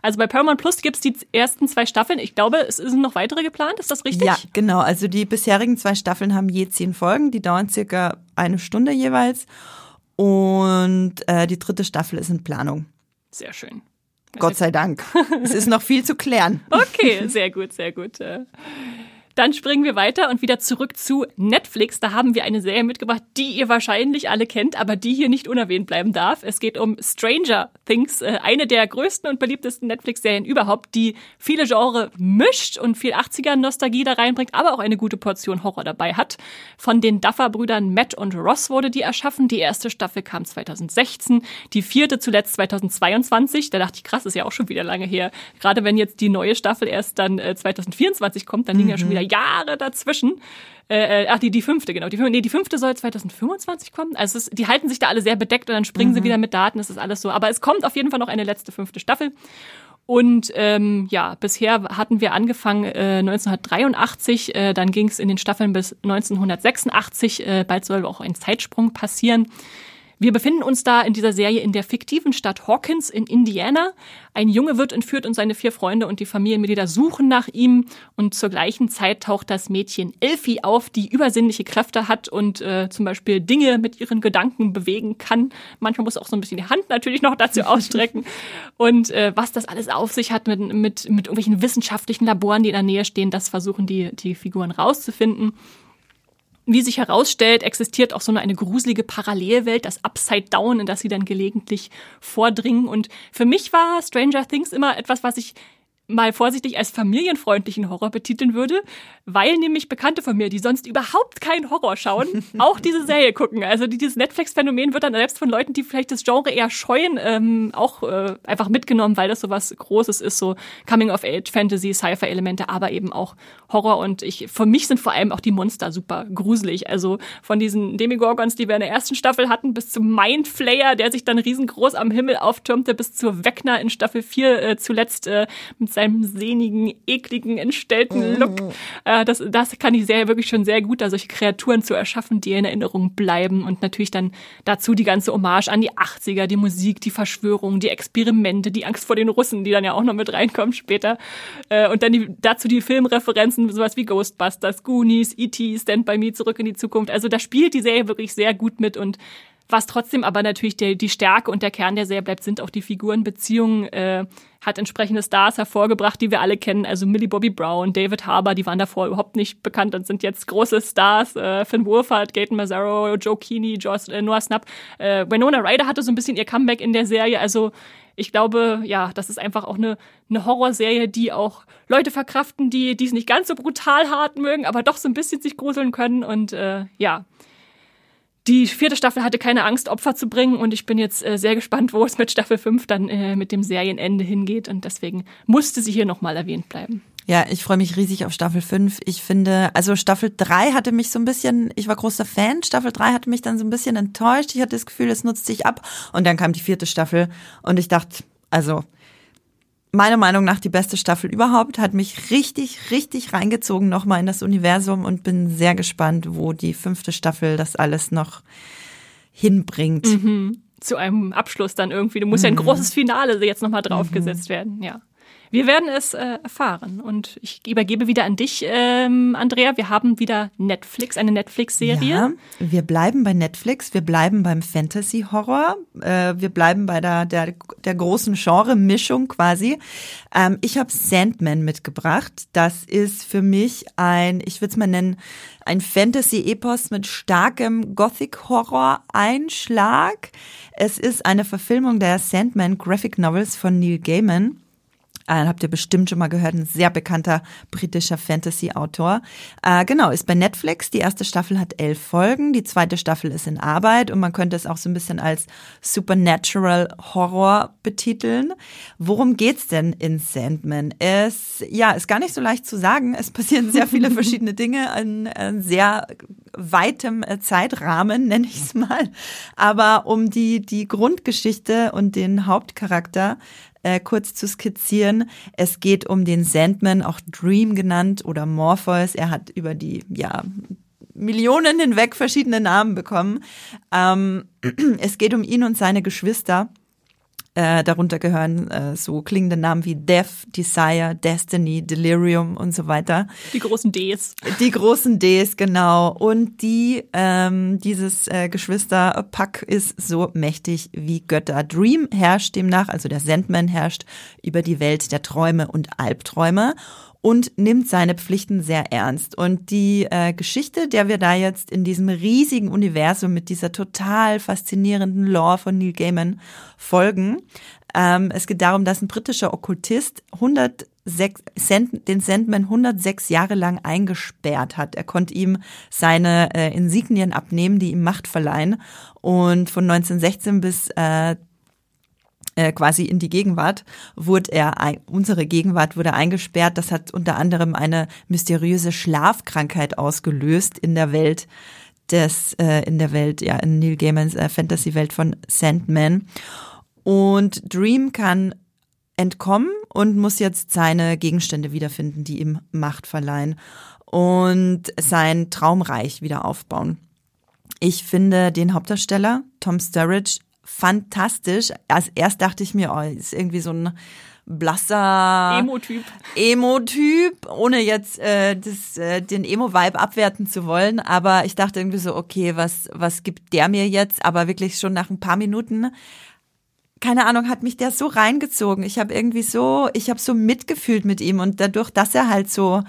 Also bei Paramount Plus gibt's die ersten zwei Staffeln. Ich glaube, es sind noch weitere geplant. Ist das richtig? Ja, genau. Also die bisherigen zwei Staffeln haben je zehn Folgen. Die dauern circa eine Stunde jeweils. Und äh, die dritte Staffel ist in Planung. Sehr schön. Gott sei Dank. es ist noch viel zu klären. Okay, sehr gut, sehr gut. Dann springen wir weiter und wieder zurück zu Netflix. Da haben wir eine Serie mitgebracht, die ihr wahrscheinlich alle kennt, aber die hier nicht unerwähnt bleiben darf. Es geht um Stranger Things, äh, eine der größten und beliebtesten Netflix-Serien überhaupt, die viele Genre mischt und viel 80er-Nostalgie da reinbringt, aber auch eine gute Portion Horror dabei hat. Von den Duffer-Brüdern Matt und Ross wurde die erschaffen. Die erste Staffel kam 2016, die vierte zuletzt 2022. Da dachte ich, krass, ist ja auch schon wieder lange her. Gerade wenn jetzt die neue Staffel erst dann 2024 äh, kommt, dann liegen mhm. ja schon wieder Jahre dazwischen. Äh, äh, ach, die, die fünfte, genau. Die, nee, die fünfte soll 2025 kommen. Also es, die halten sich da alle sehr bedeckt und dann springen mhm. sie wieder mit Daten. Das ist alles so. Aber es kommt auf jeden Fall noch eine letzte fünfte Staffel. Und ähm, ja, bisher hatten wir angefangen äh, 1983, äh, dann ging es in den Staffeln bis 1986. Äh, bald soll auch ein Zeitsprung passieren. Wir befinden uns da in dieser Serie in der fiktiven Stadt Hawkins in Indiana. Ein Junge wird entführt und seine vier Freunde und die Familienmitglieder suchen nach ihm. Und zur gleichen Zeit taucht das Mädchen Elfie auf, die übersinnliche Kräfte hat und äh, zum Beispiel Dinge mit ihren Gedanken bewegen kann. Manchmal muss auch so ein bisschen die Hand natürlich noch dazu ausstrecken. und äh, was das alles auf sich hat mit, mit, mit irgendwelchen wissenschaftlichen Laboren, die in der Nähe stehen, das versuchen die, die Figuren rauszufinden. Wie sich herausstellt, existiert auch so eine, gruselige Parallelwelt, das Upside Down, in das sie dann gelegentlich vordringen. Und für mich war Stranger Things immer etwas, was ich mal vorsichtig als familienfreundlichen Horror betiteln würde, weil nämlich Bekannte von mir, die sonst überhaupt keinen Horror schauen, auch diese Serie gucken. Also dieses Netflix-Phänomen wird dann selbst von Leuten, die vielleicht das Genre eher scheuen, ähm, auch äh, einfach mitgenommen, weil das so was Großes ist, so Coming-of-Age, Fantasy, Sci-Fi-Elemente, aber eben auch Horror. Und ich, für mich sind vor allem auch die Monster super gruselig. Also von diesen Demigorgons, die wir in der ersten Staffel hatten, bis zum Mindflayer, der sich dann riesengroß am Himmel auftürmte, bis zur Wegner in Staffel 4 äh, zuletzt äh, mit seinem sehnigen, ekligen, entstellten Look. Mhm. Äh, das, das kann die Serie wirklich schon sehr gut, da solche Kreaturen zu erschaffen, die in Erinnerung bleiben und natürlich dann dazu die ganze Hommage an die 80er, die Musik, die Verschwörung, die Experimente, die Angst vor den Russen, die dann ja auch noch mit reinkommen später. Äh, und dann die, dazu die Filmreferenzen, sowas wie Ghostbusters, Goonies, E.T., Stand By Me, Zurück in die Zukunft. Also da spielt die Serie wirklich sehr gut mit und was trotzdem aber natürlich der, die Stärke und der Kern der Serie bleibt, sind auch die Figurenbeziehungen. Äh, hat entsprechende Stars hervorgebracht, die wir alle kennen. Also Millie Bobby Brown, David Harbour, die waren davor überhaupt nicht bekannt und sind jetzt große Stars. Äh, Finn Wolfhard, Gaten Mazzaro, Joe Keeney, Joss, äh, Noah Snap. Äh, Winona Ryder hatte so ein bisschen ihr Comeback in der Serie. Also ich glaube, ja, das ist einfach auch eine, eine Horrorserie, die auch Leute verkraften, die es nicht ganz so brutal hart mögen, aber doch so ein bisschen sich gruseln können. Und äh, ja, die vierte Staffel hatte keine Angst, Opfer zu bringen und ich bin jetzt äh, sehr gespannt, wo es mit Staffel 5 dann äh, mit dem Serienende hingeht und deswegen musste sie hier nochmal erwähnt bleiben. Ja, ich freue mich riesig auf Staffel 5. Ich finde, also Staffel 3 hatte mich so ein bisschen, ich war großer Fan, Staffel 3 hatte mich dann so ein bisschen enttäuscht. Ich hatte das Gefühl, es nutzt sich ab und dann kam die vierte Staffel und ich dachte, also meiner Meinung nach die beste Staffel überhaupt, hat mich richtig, richtig reingezogen nochmal in das Universum und bin sehr gespannt, wo die fünfte Staffel das alles noch hinbringt. Mhm. Zu einem Abschluss dann irgendwie. Du musst mhm. ja ein mhm. großes Finale jetzt nochmal draufgesetzt mhm. werden, ja. Wir werden es äh, erfahren. Und ich übergebe wieder an dich, ähm, Andrea. Wir haben wieder Netflix, eine Netflix-Serie. Ja, wir bleiben bei Netflix, wir bleiben beim Fantasy-Horror, äh, wir bleiben bei der, der, der großen Genre-Mischung quasi. Ähm, ich habe Sandman mitgebracht. Das ist für mich ein, ich würde es mal nennen, ein Fantasy-Epos mit starkem Gothic-Horror-Einschlag. Es ist eine Verfilmung der Sandman Graphic Novels von Neil Gaiman. Äh, habt ihr bestimmt schon mal gehört, ein sehr bekannter britischer Fantasy-Autor. Äh, genau, ist bei Netflix. Die erste Staffel hat elf Folgen, die zweite Staffel ist in Arbeit und man könnte es auch so ein bisschen als Supernatural Horror betiteln. Worum geht's denn in Sandman? Es, ja, ist gar nicht so leicht zu sagen. Es passieren sehr viele verschiedene Dinge in, in sehr weitem äh, Zeitrahmen, nenne ich es mal. Aber um die, die Grundgeschichte und den Hauptcharakter äh, kurz zu skizzieren. Es geht um den Sandman, auch Dream genannt oder Morpheus. Er hat über die, ja, Millionen hinweg verschiedene Namen bekommen. Ähm, es geht um ihn und seine Geschwister. Äh, darunter gehören äh, so klingende Namen wie Death, Desire, Destiny, Delirium und so weiter. Die großen Ds. Die großen Ds, genau. Und die, ähm, dieses äh, Geschwisterpack ist so mächtig wie Götter. Dream herrscht demnach, also der Sandman herrscht über die Welt der Träume und Albträume und nimmt seine Pflichten sehr ernst. Und die äh, Geschichte, der wir da jetzt in diesem riesigen Universum mit dieser total faszinierenden Lore von Neil Gaiman folgen, ähm, es geht darum, dass ein britischer Okkultist 106, Sand, den Sandman 106 Jahre lang eingesperrt hat. Er konnte ihm seine äh, Insignien abnehmen, die ihm Macht verleihen. Und von 1916 bis äh, äh, quasi in die Gegenwart, wurde er, unsere Gegenwart wurde eingesperrt. Das hat unter anderem eine mysteriöse Schlafkrankheit ausgelöst in der Welt des, äh, in der Welt, ja, in Neil Gaimans äh, Fantasy-Welt von Sandman. Und Dream kann entkommen und muss jetzt seine Gegenstände wiederfinden, die ihm Macht verleihen und sein Traumreich wieder aufbauen. Ich finde den Hauptdarsteller, Tom Sturridge, fantastisch. Als erst dachte ich mir, oh, ist irgendwie so ein blasser Emo-Typ. Emo-Typ, ohne jetzt äh, das, äh, den Emo-Vibe abwerten zu wollen. Aber ich dachte irgendwie so, okay, was, was gibt der mir jetzt? Aber wirklich schon nach ein paar Minuten, keine Ahnung, hat mich der so reingezogen. Ich habe irgendwie so, ich habe so mitgefühlt mit ihm und dadurch, dass er halt so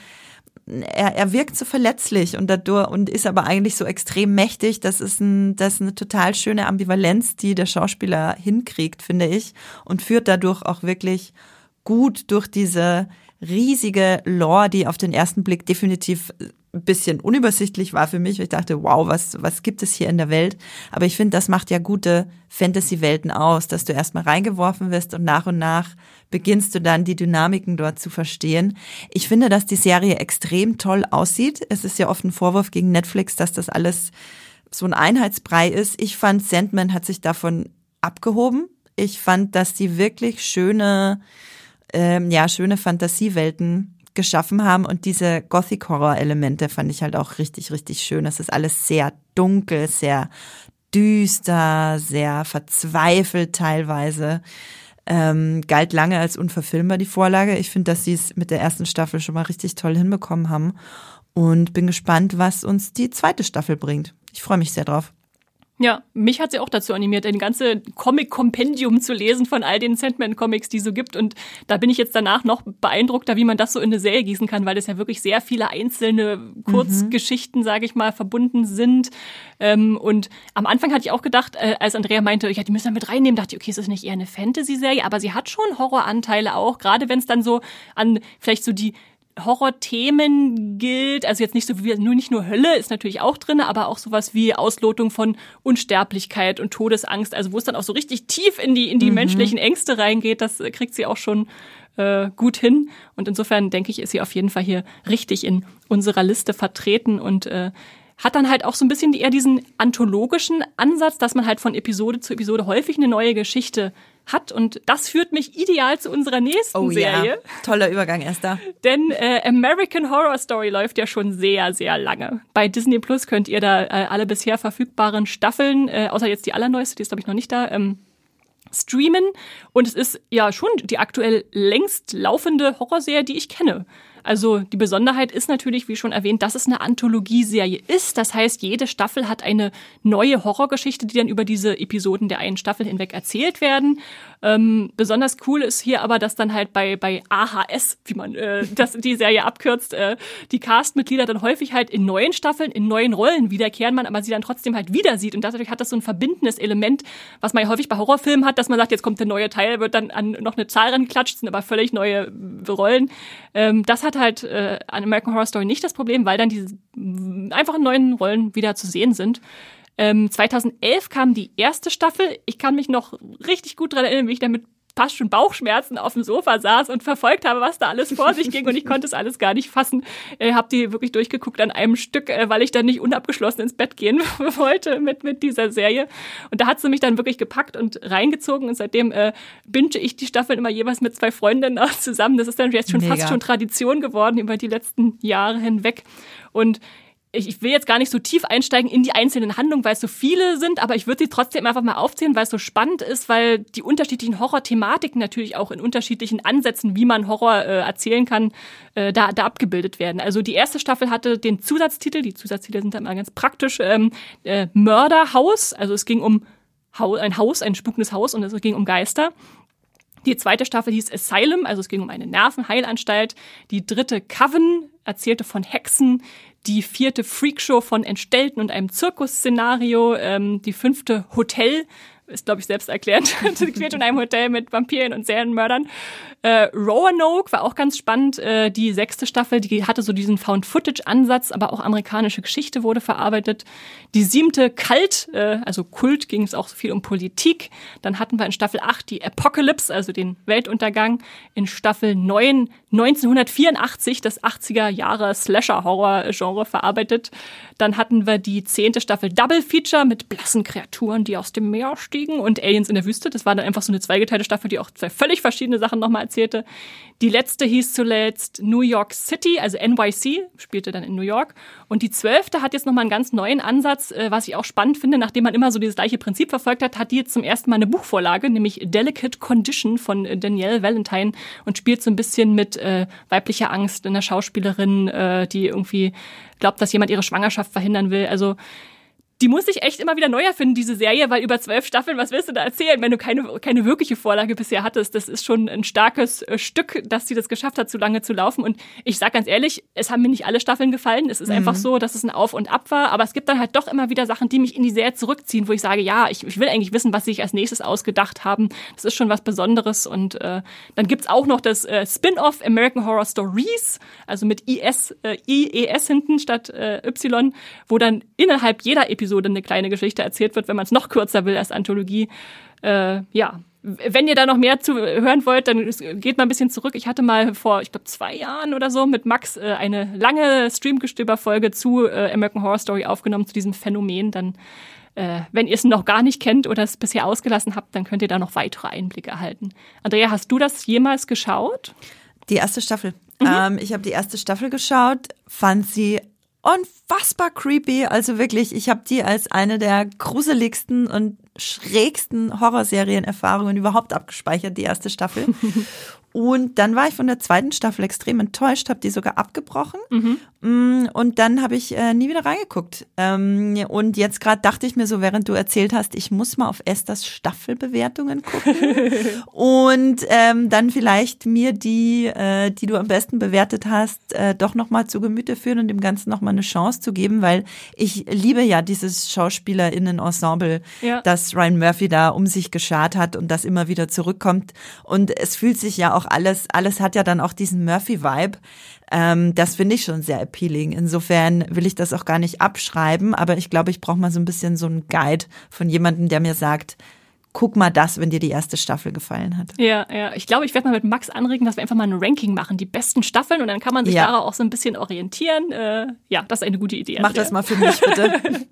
er, er wirkt so verletzlich und dadurch und ist aber eigentlich so extrem mächtig. Das ist, ein, das ist eine total schöne Ambivalenz, die der Schauspieler hinkriegt, finde ich, und führt dadurch auch wirklich gut durch diese riesige Lore, die auf den ersten Blick definitiv ein bisschen unübersichtlich war für mich. Ich dachte, wow, was, was gibt es hier in der Welt? Aber ich finde, das macht ja gute Fantasy-Welten aus, dass du erstmal reingeworfen wirst und nach und nach beginnst du dann die Dynamiken dort zu verstehen. Ich finde, dass die Serie extrem toll aussieht. Es ist ja oft ein Vorwurf gegen Netflix, dass das alles so ein Einheitsbrei ist. Ich fand, Sandman hat sich davon abgehoben. Ich fand, dass die wirklich schöne, ähm, ja, schöne Fantasiewelten geschaffen haben und diese Gothic-Horror-Elemente fand ich halt auch richtig, richtig schön. Es ist alles sehr dunkel, sehr düster, sehr verzweifelt teilweise. Ähm, galt lange als unverfilmbar die Vorlage. Ich finde, dass sie es mit der ersten Staffel schon mal richtig toll hinbekommen haben und bin gespannt, was uns die zweite Staffel bringt. Ich freue mich sehr drauf. Ja, mich hat sie auch dazu animiert, ein ganze Comic-Kompendium zu lesen von all den Sandman-Comics, die es so gibt. Und da bin ich jetzt danach noch beeindruckter, wie man das so in eine Serie gießen kann, weil es ja wirklich sehr viele einzelne Kurzgeschichten, mhm. sage ich mal, verbunden sind. Ähm, und am Anfang hatte ich auch gedacht, äh, als Andrea meinte, ich die müssen da mit reinnehmen, dachte ich, okay, ist das nicht eher eine Fantasy-Serie? Aber sie hat schon Horroranteile auch, gerade wenn es dann so an vielleicht so die Horrorthemen gilt, also jetzt nicht so wie nur nicht nur Hölle ist natürlich auch drin, aber auch sowas wie Auslotung von Unsterblichkeit und Todesangst, also wo es dann auch so richtig tief in die in die mhm. menschlichen Ängste reingeht, das kriegt sie auch schon äh, gut hin. Und insofern denke ich, ist sie auf jeden Fall hier richtig in unserer Liste vertreten und äh, hat dann halt auch so ein bisschen eher diesen anthologischen Ansatz, dass man halt von Episode zu Episode häufig eine neue Geschichte hat. Und das führt mich ideal zu unserer nächsten oh, Serie. Ja. Toller Übergang, Esther. Denn äh, American Horror Story läuft ja schon sehr, sehr lange. Bei Disney Plus könnt ihr da äh, alle bisher verfügbaren Staffeln, äh, außer jetzt die allerneueste, die ist glaube ich noch nicht da, ähm, streamen. Und es ist ja schon die aktuell längst laufende Horrorserie, die ich kenne. Also die Besonderheit ist natürlich, wie schon erwähnt, dass es eine Anthologieserie ist. Das heißt, jede Staffel hat eine neue Horrorgeschichte, die dann über diese Episoden der einen Staffel hinweg erzählt werden. Ähm, besonders cool ist hier aber, dass dann halt bei, bei AHS, wie man äh, das, die Serie abkürzt, äh, die Castmitglieder dann häufig halt in neuen Staffeln, in neuen Rollen wiederkehren, man aber sie dann trotzdem halt wieder sieht. Und dadurch hat das so ein verbindendes Element, was man ja häufig bei Horrorfilmen hat, dass man sagt, jetzt kommt der neue Teil, wird dann an noch eine Zahl rangeklatscht, sind aber völlig neue Rollen. Ähm, das hat halt äh, an American Horror Story nicht das Problem, weil dann diese einfachen neuen Rollen wieder zu sehen sind. Ähm, 2011 kam die erste Staffel. Ich kann mich noch richtig gut daran erinnern, wie ich damit fast schon Bauchschmerzen auf dem Sofa saß und verfolgt habe, was da alles vor sich ging und ich konnte es alles gar nicht fassen. Äh, habe die wirklich durchgeguckt an einem Stück, äh, weil ich dann nicht unabgeschlossen ins Bett gehen wollte mit mit dieser Serie. Und da hat sie mich dann wirklich gepackt und reingezogen und seitdem äh, binge ich die Staffeln immer jeweils mit zwei Freundinnen zusammen. Das ist dann jetzt schon Mega. fast schon Tradition geworden über die letzten Jahre hinweg. Und ich, ich will jetzt gar nicht so tief einsteigen in die einzelnen Handlungen, weil es so viele sind, aber ich würde sie trotzdem einfach mal aufzählen, weil es so spannend ist, weil die unterschiedlichen Horror-Thematiken natürlich auch in unterschiedlichen Ansätzen, wie man Horror äh, erzählen kann, äh, da, da abgebildet werden. Also die erste Staffel hatte den Zusatztitel, die Zusatztitel sind dann mal ganz praktisch, ähm, äh, Mörderhaus, also es ging um ein Haus, ein spukendes Haus und es ging um Geister. Die zweite Staffel hieß Asylum, also es ging um eine Nervenheilanstalt. Die dritte Coven erzählte von Hexen die vierte Freakshow von Entstellten und einem Zirkusszenario, ähm, die fünfte Hotel, ist glaube ich selbst erklärt, quält in einem Hotel mit Vampiren und Serienmördern. Äh, Roanoke war auch ganz spannend. Äh, die sechste Staffel, die hatte so diesen Found-Footage-Ansatz, aber auch amerikanische Geschichte wurde verarbeitet. Die siebte Kalt, äh, also Kult, ging es auch so viel um Politik. Dann hatten wir in Staffel 8 die Apocalypse, also den Weltuntergang. In Staffel 9 1984 das 80er Jahre Slasher-Horror-Genre verarbeitet. Dann hatten wir die zehnte Staffel Double Feature mit blassen Kreaturen, die aus dem Meer stiegen und Aliens in der Wüste. Das war dann einfach so eine zweigeteilte Staffel, die auch zwei völlig verschiedene Sachen nochmal erzählte. Die letzte hieß zuletzt New York City, also NYC, spielte dann in New York. Und die zwölfte hat jetzt nochmal einen ganz neuen Ansatz, äh, was ich auch spannend finde, nachdem man immer so dieses gleiche Prinzip verfolgt hat, hat die jetzt zum ersten Mal eine Buchvorlage, nämlich Delicate Condition von Danielle Valentine und spielt so ein bisschen mit äh, weiblicher Angst in der Schauspielerin, äh, die irgendwie glaubt, dass jemand ihre Schwangerschaft verhindern will. Also die muss ich echt immer wieder neu erfinden, diese Serie, weil über zwölf Staffeln, was willst du da erzählen, wenn du keine, keine wirkliche Vorlage bisher hattest? Das ist schon ein starkes äh, Stück, dass sie das geschafft hat, so lange zu laufen. Und ich sag ganz ehrlich, es haben mir nicht alle Staffeln gefallen. Es ist mhm. einfach so, dass es ein Auf und Ab war. Aber es gibt dann halt doch immer wieder Sachen, die mich in die Serie zurückziehen, wo ich sage, ja, ich, ich will eigentlich wissen, was sie sich als nächstes ausgedacht haben. Das ist schon was Besonderes. Und äh, dann gibt's auch noch das äh, Spin-off American Horror Stories, also mit IS, äh, IES hinten statt äh, Y, wo dann innerhalb jeder Episode Episode eine kleine Geschichte erzählt wird, wenn man es noch kürzer will als Anthologie. Äh, ja, wenn ihr da noch mehr zu hören wollt, dann geht mal ein bisschen zurück. Ich hatte mal vor, ich glaube, zwei Jahren oder so mit Max äh, eine lange Streamgestöber-Folge zu äh, American Horror Story aufgenommen, zu diesem Phänomen. Dann, äh, wenn ihr es noch gar nicht kennt oder es bisher ausgelassen habt, dann könnt ihr da noch weitere Einblicke erhalten. Andrea, hast du das jemals geschaut? Die erste Staffel. Mhm. Ähm, ich habe die erste Staffel geschaut, fand sie unfassbar creepy. Also wirklich, ich habe die als eine der gruseligsten und schrägsten Horrorserienen-Erfahrungen überhaupt abgespeichert, die erste Staffel. Und dann war ich von der zweiten Staffel extrem enttäuscht, habe die sogar abgebrochen. Mhm. Mm, und dann habe ich äh, nie wieder reingeguckt. Ähm, und jetzt gerade dachte ich mir so, während du erzählt hast, ich muss mal auf Esthers Staffelbewertungen gucken. und ähm, dann vielleicht mir die, äh, die du am besten bewertet hast, äh, doch nochmal zu Gemüte führen und dem Ganzen nochmal eine Chance zu geben, weil ich liebe ja dieses SchauspielerInnen-Ensemble, ja. das Ryan Murphy da um sich geschart hat und das immer wieder zurückkommt. Und es fühlt sich ja auch auch alles, alles hat ja dann auch diesen Murphy-Vibe. Ähm, das finde ich schon sehr appealing. Insofern will ich das auch gar nicht abschreiben, aber ich glaube, ich brauche mal so ein bisschen so einen Guide von jemandem, der mir sagt, guck mal das, wenn dir die erste Staffel gefallen hat. Ja, ja. Ich glaube, ich werde mal mit Max anregen, dass wir einfach mal ein Ranking machen, die besten Staffeln und dann kann man sich ja. darauf auch so ein bisschen orientieren. Äh, ja, das ist eine gute Idee. Mach Andrea. das mal für mich bitte.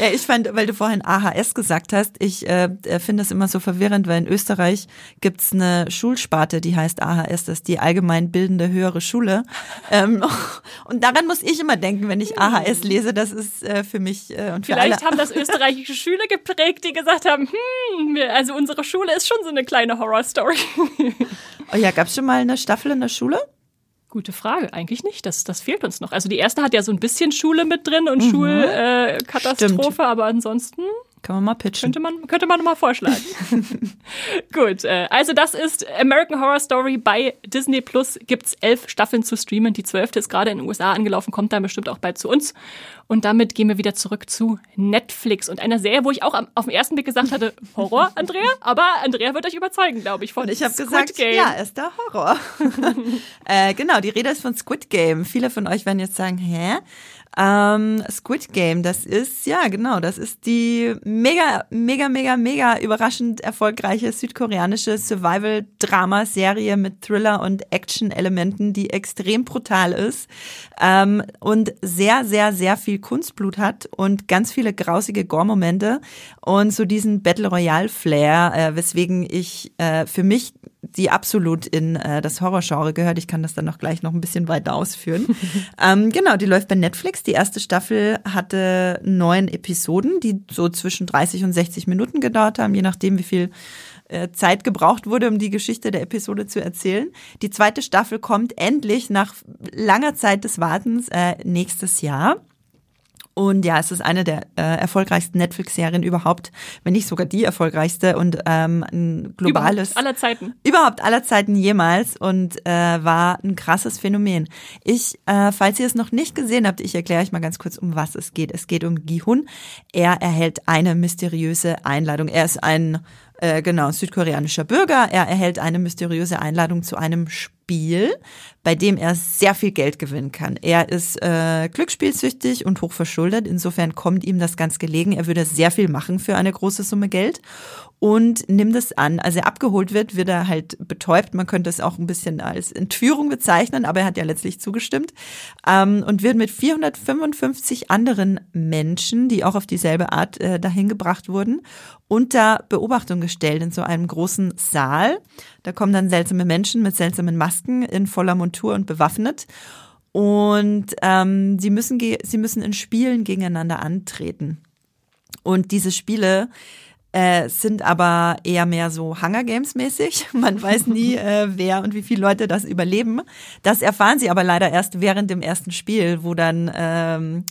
ja, ich fand, weil du vorhin AHS gesagt hast, ich äh, finde das immer so verwirrend, weil in Österreich gibt's eine Schulsparte, die heißt AHS, das ist die allgemein bildende höhere Schule. Ähm, und daran muss ich immer denken, wenn ich AHS lese, das ist äh, für mich äh, und für Vielleicht alle. haben das österreichische Schüler geprägt, die gesagt haben, hm, wir also unsere Schule ist schon so eine kleine Horror-Story. Oh ja, gab es schon mal eine Staffel in der Schule? Gute Frage, eigentlich nicht. Das, das fehlt uns noch. Also die erste hat ja so ein bisschen Schule mit drin und mhm. Schulkatastrophe, äh, aber ansonsten kann man mal pitchen. Könnte man, könnte man mal vorschlagen. Gut, äh, also das ist American Horror Story bei Disney Plus. Gibt's elf Staffeln zu streamen. Die zwölfte ist gerade in den USA angelaufen, kommt dann bestimmt auch bald zu uns. Und damit gehen wir wieder zurück zu Netflix und einer Serie, wo ich auch auf den ersten Blick gesagt hatte, Horror, Andrea. Aber Andrea wird euch überzeugen, glaube ich, von und ich habe gesagt, Game. ja, ist der Horror. äh, genau, die Rede ist von Squid Game. Viele von euch werden jetzt sagen, hä? Ähm, Squid Game, das ist, ja genau, das ist die mega, mega, mega, mega überraschend erfolgreiche südkoreanische Survival-Drama-Serie mit Thriller- und Action-Elementen, die extrem brutal ist ähm, und sehr, sehr, sehr viel Kunstblut hat und ganz viele grausige Gore-Momente und so diesen Battle Royale-Flair, äh, weswegen ich äh, für mich die absolut in äh, das Horrorgenre gehört. Ich kann das dann noch gleich noch ein bisschen weiter ausführen. ähm, genau, die läuft bei Netflix. Die erste Staffel hatte neun Episoden, die so zwischen 30 und 60 Minuten gedauert haben, je nachdem, wie viel äh, Zeit gebraucht wurde, um die Geschichte der Episode zu erzählen. Die zweite Staffel kommt endlich nach langer Zeit des Wartens äh, nächstes Jahr. Und ja, es ist eine der äh, erfolgreichsten Netflix-Serien überhaupt, wenn nicht sogar die erfolgreichste und ähm, ein globales. Überhaupt aller Zeiten. Überhaupt aller Zeiten jemals und äh, war ein krasses Phänomen. Ich, äh, falls ihr es noch nicht gesehen habt, ich erkläre euch mal ganz kurz, um was es geht. Es geht um Gihun. Er erhält eine mysteriöse Einladung. Er ist ein äh, genau, südkoreanischer Bürger. Er erhält eine mysteriöse Einladung zu einem Spiel, bei dem er sehr viel Geld gewinnen kann. Er ist äh, glücksspielsüchtig und hochverschuldet. Insofern kommt ihm das ganz gelegen. Er würde sehr viel machen für eine große Summe Geld und nimmt es an. Als er abgeholt wird, wird er halt betäubt. Man könnte es auch ein bisschen als Entführung bezeichnen, aber er hat ja letztlich zugestimmt. Ähm, und wird mit 455 anderen Menschen, die auch auf dieselbe Art äh, dahin gebracht wurden, unter Beobachtung gestellt in so einem großen Saal. Da kommen dann seltsame Menschen mit seltsamen Masken in voller Montur und bewaffnet. Und ähm, sie, müssen sie müssen in Spielen gegeneinander antreten. Und diese Spiele äh, sind aber eher mehr so Hunger Games mäßig. Man weiß nie, äh, wer und wie viele Leute das überleben. Das erfahren sie aber leider erst während dem ersten Spiel, wo dann ähm,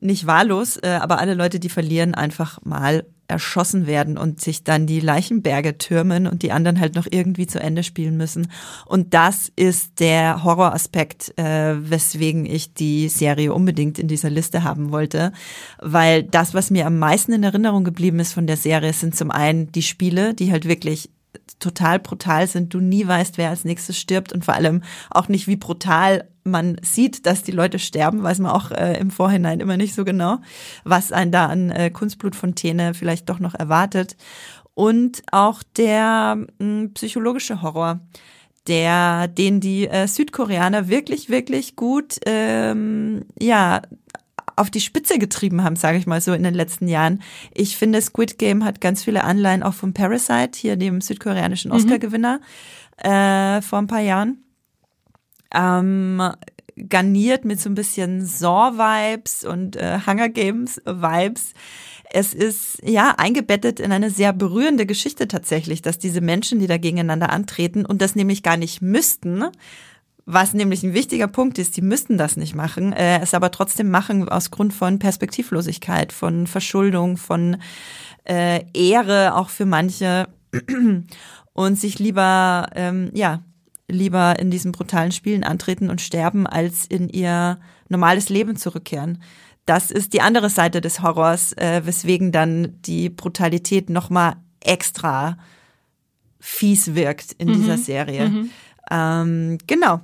nicht wahllos, äh, aber alle Leute, die verlieren, einfach mal erschossen werden und sich dann die Leichenberge türmen und die anderen halt noch irgendwie zu Ende spielen müssen. Und das ist der Horroraspekt, äh, weswegen ich die Serie unbedingt in dieser Liste haben wollte. Weil das, was mir am meisten in Erinnerung geblieben ist von der Serie, sind zum einen die Spiele, die halt wirklich total brutal sind, du nie weißt, wer als nächstes stirbt und vor allem auch nicht, wie brutal man sieht, dass die Leute sterben, weiß man auch äh, im Vorhinein immer nicht so genau, was einen da an äh, Kunstblutfontäne vielleicht doch noch erwartet. Und auch der mh, hm, psychologische Horror, der, den die äh, Südkoreaner wirklich, wirklich gut, ähm, ja, auf die Spitze getrieben haben, sage ich mal so in den letzten Jahren. Ich finde, Squid Game hat ganz viele Anleihen auch von Parasite, hier dem südkoreanischen mhm. Oscar-Gewinner mhm. äh, vor ein paar Jahren ähm, garniert mit so ein bisschen Saw-Vibes und äh, Hunger Games-Vibes. Es ist ja eingebettet in eine sehr berührende Geschichte tatsächlich, dass diese Menschen, die da gegeneinander antreten und das nämlich gar nicht müssten, was nämlich ein wichtiger Punkt ist, die müssten das nicht machen, äh, es aber trotzdem machen aus Grund von Perspektivlosigkeit, von Verschuldung, von äh, Ehre auch für manche und sich lieber ähm, ja lieber in diesen brutalen Spielen antreten und sterben, als in ihr normales Leben zurückkehren. Das ist die andere Seite des Horrors, äh, weswegen dann die Brutalität nochmal extra fies wirkt in mhm. dieser Serie. Mhm. Ähm, genau.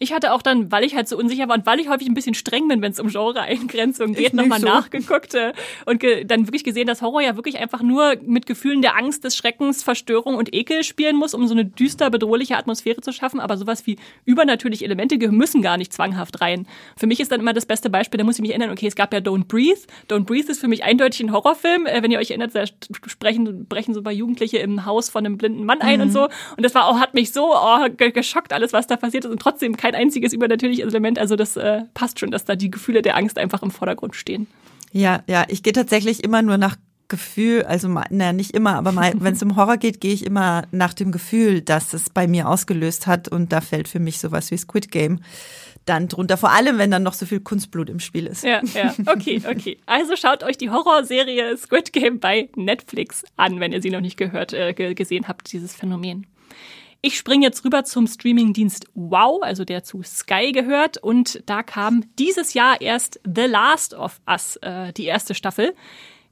Ich hatte auch dann, weil ich halt so unsicher war und weil ich häufig ein bisschen streng bin, wenn es um Genre-Eingrenzung geht, nochmal so. nachgeguckt äh, und ge dann wirklich gesehen, dass Horror ja wirklich einfach nur mit Gefühlen der Angst, des Schreckens, Verstörung und Ekel spielen muss, um so eine düster, bedrohliche Atmosphäre zu schaffen. Aber sowas wie übernatürliche Elemente müssen gar nicht zwanghaft rein. Für mich ist dann immer das beste Beispiel, da muss ich mich erinnern, okay, es gab ja Don't Breathe. Don't Breathe ist für mich eindeutig ein Horrorfilm. Äh, wenn ihr euch erinnert, da sprechen, brechen so paar Jugendliche im Haus von einem blinden Mann ein mhm. und so. Und das war auch, hat mich so oh, geschockt, alles, was da passiert ist. Und trotzdem kein einziges übernatürliches Element. Also das äh, passt schon, dass da die Gefühle der Angst einfach im Vordergrund stehen. Ja, ja, ich gehe tatsächlich immer nur nach Gefühl, also na, nicht immer, aber wenn es um Horror geht, gehe ich immer nach dem Gefühl, dass es bei mir ausgelöst hat und da fällt für mich sowas wie Squid Game dann drunter, vor allem wenn dann noch so viel Kunstblut im Spiel ist. Ja, ja, okay, okay. Also schaut euch die Horrorserie Squid Game bei Netflix an, wenn ihr sie noch nicht gehört, äh, gesehen habt, dieses Phänomen. Ich springe jetzt rüber zum Streamingdienst Wow, also der zu Sky gehört. Und da kam dieses Jahr erst The Last of Us, äh, die erste Staffel.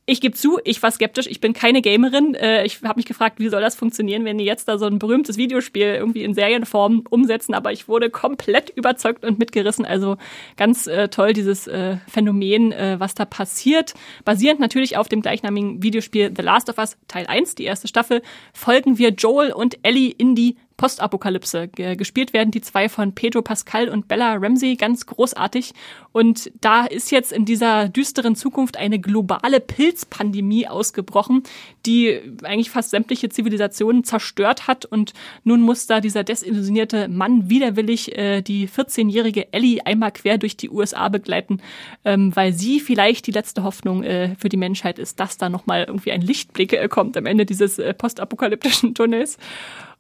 Ich gebe zu, ich war skeptisch. Ich bin keine Gamerin. Äh, ich habe mich gefragt, wie soll das funktionieren, wenn die jetzt da so ein berühmtes Videospiel irgendwie in Serienform umsetzen. Aber ich wurde komplett überzeugt und mitgerissen. Also ganz äh, toll dieses äh, Phänomen, äh, was da passiert. Basierend natürlich auf dem gleichnamigen Videospiel The Last of Us Teil 1, die erste Staffel, folgen wir Joel und Ellie in die Postapokalypse. Gespielt werden die zwei von Pedro Pascal und Bella Ramsey ganz großartig. Und da ist jetzt in dieser düsteren Zukunft eine globale Pilzpandemie ausgebrochen, die eigentlich fast sämtliche Zivilisationen zerstört hat. Und nun muss da dieser desillusionierte Mann widerwillig äh, die 14-jährige Ellie einmal quer durch die USA begleiten, ähm, weil sie vielleicht die letzte Hoffnung äh, für die Menschheit ist, dass da nochmal irgendwie ein Lichtblick äh, kommt am Ende dieses äh, postapokalyptischen Tunnels.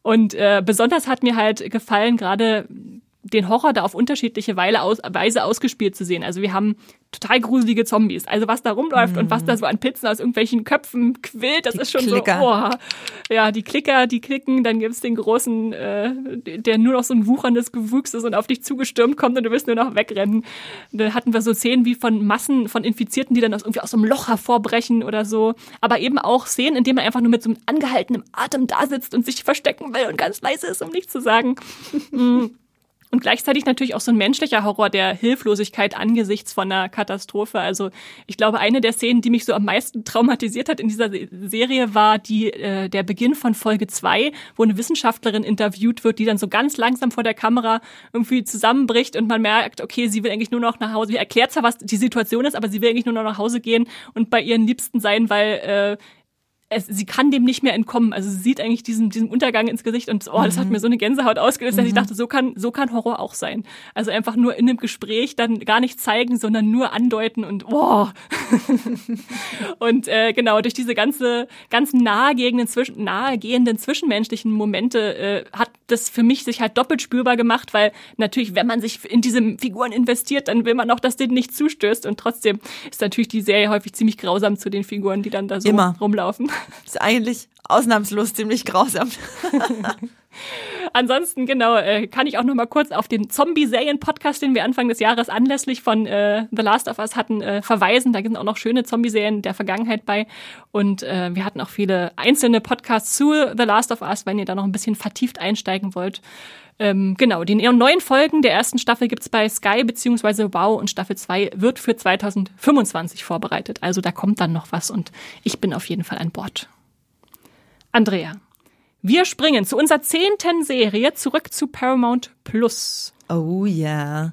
Und äh, besonders hat mir halt gefallen, gerade den Horror da auf unterschiedliche Weise ausgespielt zu sehen. Also wir haben total gruselige Zombies. Also was da rumläuft mm. und was da so an Pilzen aus irgendwelchen Köpfen quillt, das die ist schon Klicker. so, oh. ja, die Klicker, die klicken, dann gibt's den großen, äh, der nur noch so ein wucherndes Gewuchs ist und auf dich zugestürmt kommt und du willst nur noch wegrennen. Da hatten wir so Szenen wie von Massen von Infizierten, die dann aus, irgendwie aus so einem Loch hervorbrechen oder so. Aber eben auch Szenen, in denen man einfach nur mit so einem angehaltenen Atem da sitzt und sich verstecken will und ganz leise ist, um nichts zu sagen. Und gleichzeitig natürlich auch so ein menschlicher Horror der Hilflosigkeit angesichts von einer Katastrophe. Also ich glaube, eine der Szenen, die mich so am meisten traumatisiert hat in dieser Serie, war die äh, der Beginn von Folge zwei, wo eine Wissenschaftlerin interviewt wird, die dann so ganz langsam vor der Kamera irgendwie zusammenbricht und man merkt, okay, sie will eigentlich nur noch nach Hause. Sie erklärt zwar, was die Situation ist, aber sie will eigentlich nur noch nach Hause gehen und bei ihren Liebsten sein, weil äh, es, sie kann dem nicht mehr entkommen. Also sie sieht eigentlich diesem, diesem Untergang ins Gesicht und oh, das hat mhm. mir so eine Gänsehaut ausgelöst, dass ich mhm. dachte, so kann, so kann Horror auch sein. Also einfach nur in einem Gespräch dann gar nicht zeigen, sondern nur andeuten und oh. und äh, genau, durch diese ganze, ganz nahegehenden, zwischen, nahegehenden zwischenmenschlichen Momente äh, hat das für mich sich halt doppelt spürbar gemacht, weil natürlich, wenn man sich in diese Figuren investiert, dann will man auch, dass denen nicht zustößt und trotzdem ist natürlich die Serie häufig ziemlich grausam zu den Figuren, die dann da so Immer. rumlaufen. Ist eigentlich ausnahmslos ziemlich grausam. Ansonsten, genau, äh, kann ich auch noch mal kurz auf den Zombie-Serien-Podcast, den wir Anfang des Jahres anlässlich von äh, The Last of Us hatten, äh, verweisen. Da sind auch noch schöne Zombie-Serien der Vergangenheit bei. Und äh, wir hatten auch viele einzelne Podcasts zu The Last of Us, wenn ihr da noch ein bisschen vertieft einsteigen wollt. Ähm, genau, die neuen Folgen der ersten Staffel gibt's bei Sky bzw. Wow und Staffel 2 wird für 2025 vorbereitet. Also da kommt dann noch was und ich bin auf jeden Fall an Bord. Andrea, wir springen zu unserer zehnten Serie zurück zu Paramount Plus. Oh ja.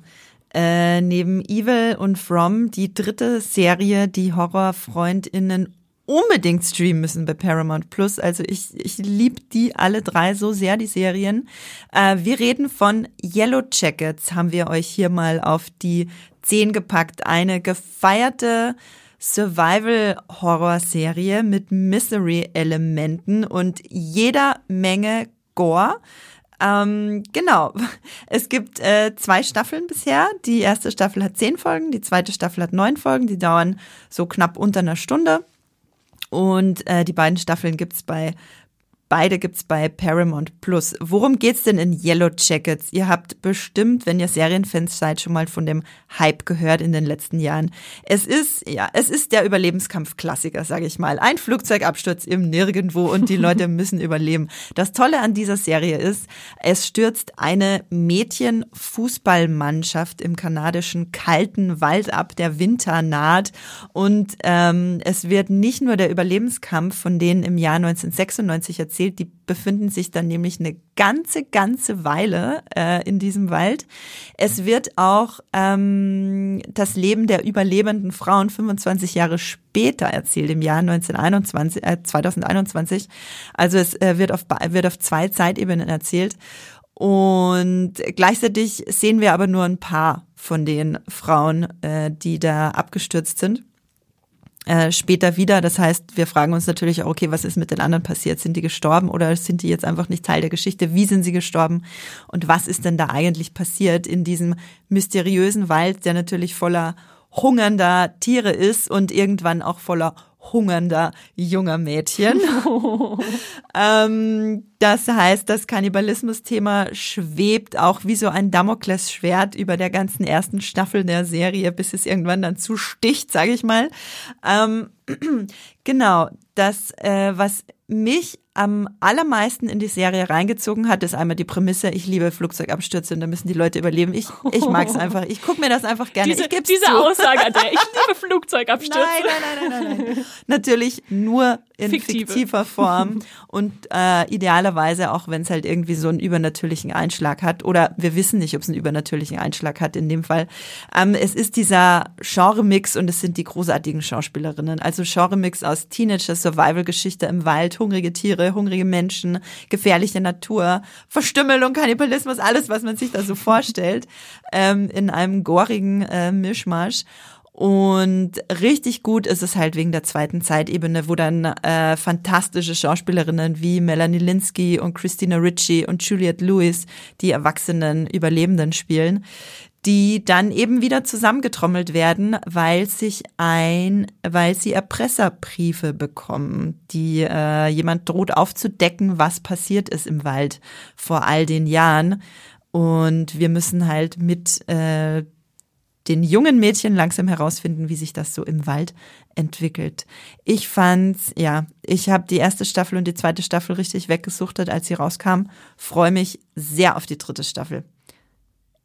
Äh, neben Evil und From die dritte Serie, die HorrorfreundInnen unbedingt streamen müssen bei Paramount Plus. Also ich, ich liebe die alle drei so sehr, die Serien. Äh, wir reden von Yellow Jackets, haben wir euch hier mal auf die zehn gepackt. Eine gefeierte Survival-Horror-Serie mit Misery-Elementen und jeder Menge Gore. Ähm, genau. Es gibt äh, zwei Staffeln bisher. Die erste Staffel hat zehn Folgen, die zweite Staffel hat neun Folgen. Die dauern so knapp unter einer Stunde. Und äh, die beiden Staffeln gibt's bei Beide gibt's bei Paramount Plus. Worum geht's denn in Yellow Jackets? Ihr habt bestimmt, wenn ihr Serienfans seid, schon mal von dem Hype gehört in den letzten Jahren. Es ist, ja, es ist der Überlebenskampf-Klassiker, sage ich mal. Ein Flugzeugabsturz im Nirgendwo und die Leute müssen überleben. Das Tolle an dieser Serie ist, es stürzt eine Mädchenfußballmannschaft im kanadischen kalten Wald ab. Der Winter naht und ähm, es wird nicht nur der Überlebenskampf von denen im Jahr 1996 erzählt, erzählt, die befinden sich dann nämlich eine ganze, ganze Weile äh, in diesem Wald. Es wird auch ähm, das Leben der überlebenden Frauen 25 Jahre später erzählt, im Jahr 1921, äh, 2021. Also es äh, wird, auf, wird auf zwei Zeitebenen erzählt. Und gleichzeitig sehen wir aber nur ein paar von den Frauen, äh, die da abgestürzt sind. Äh, später wieder. Das heißt, wir fragen uns natürlich auch, okay, was ist mit den anderen passiert? Sind die gestorben oder sind die jetzt einfach nicht Teil der Geschichte? Wie sind sie gestorben? Und was ist denn da eigentlich passiert in diesem mysteriösen Wald, der natürlich voller hungernder Tiere ist und irgendwann auch voller hungernder junger Mädchen. ähm, das heißt, das Kannibalismus-Thema schwebt auch wie so ein Damoklesschwert über der ganzen ersten Staffel der Serie, bis es irgendwann dann zusticht, sage ich mal. Ähm, genau, das, äh, was mich am allermeisten in die Serie reingezogen hat, ist einmal die Prämisse, ich liebe Flugzeugabstürze und da müssen die Leute überleben. Ich, ich mag es einfach. Ich gucke mir das einfach gerne. Diese, diese. Aussage der, ich liebe Flugzeugabstürze. Nein, nein, nein, nein, nein. Natürlich nur in Fiktive. fiktiver Form und äh, idealerweise auch, wenn es halt irgendwie so einen übernatürlichen Einschlag hat. Oder wir wissen nicht, ob es einen übernatürlichen Einschlag hat in dem Fall. Ähm, es ist dieser Genre-Mix und es sind die großartigen Schauspielerinnen. Also Genre-Mix aus Teenager, Survival-Geschichte im Wald, hungrige Tiere, hungrige Menschen, gefährliche Natur, Verstümmelung, Kannibalismus, alles, was man sich da so vorstellt, ähm, in einem gorigen äh, Mischmasch. Und richtig gut ist es halt wegen der zweiten Zeitebene, wo dann äh, fantastische Schauspielerinnen wie Melanie Linsky und Christina Ritchie und Juliette Lewis die erwachsenen Überlebenden spielen, die dann eben wieder zusammengetrommelt werden, weil sich ein, weil sie Erpresserbriefe bekommen, die äh, jemand droht aufzudecken, was passiert ist im Wald vor all den Jahren. Und wir müssen halt mit äh, den jungen Mädchen langsam herausfinden, wie sich das so im Wald entwickelt. Ich fand's, ja, ich habe die erste Staffel und die zweite Staffel richtig weggesuchtet, als sie rauskam. Freue mich sehr auf die dritte Staffel.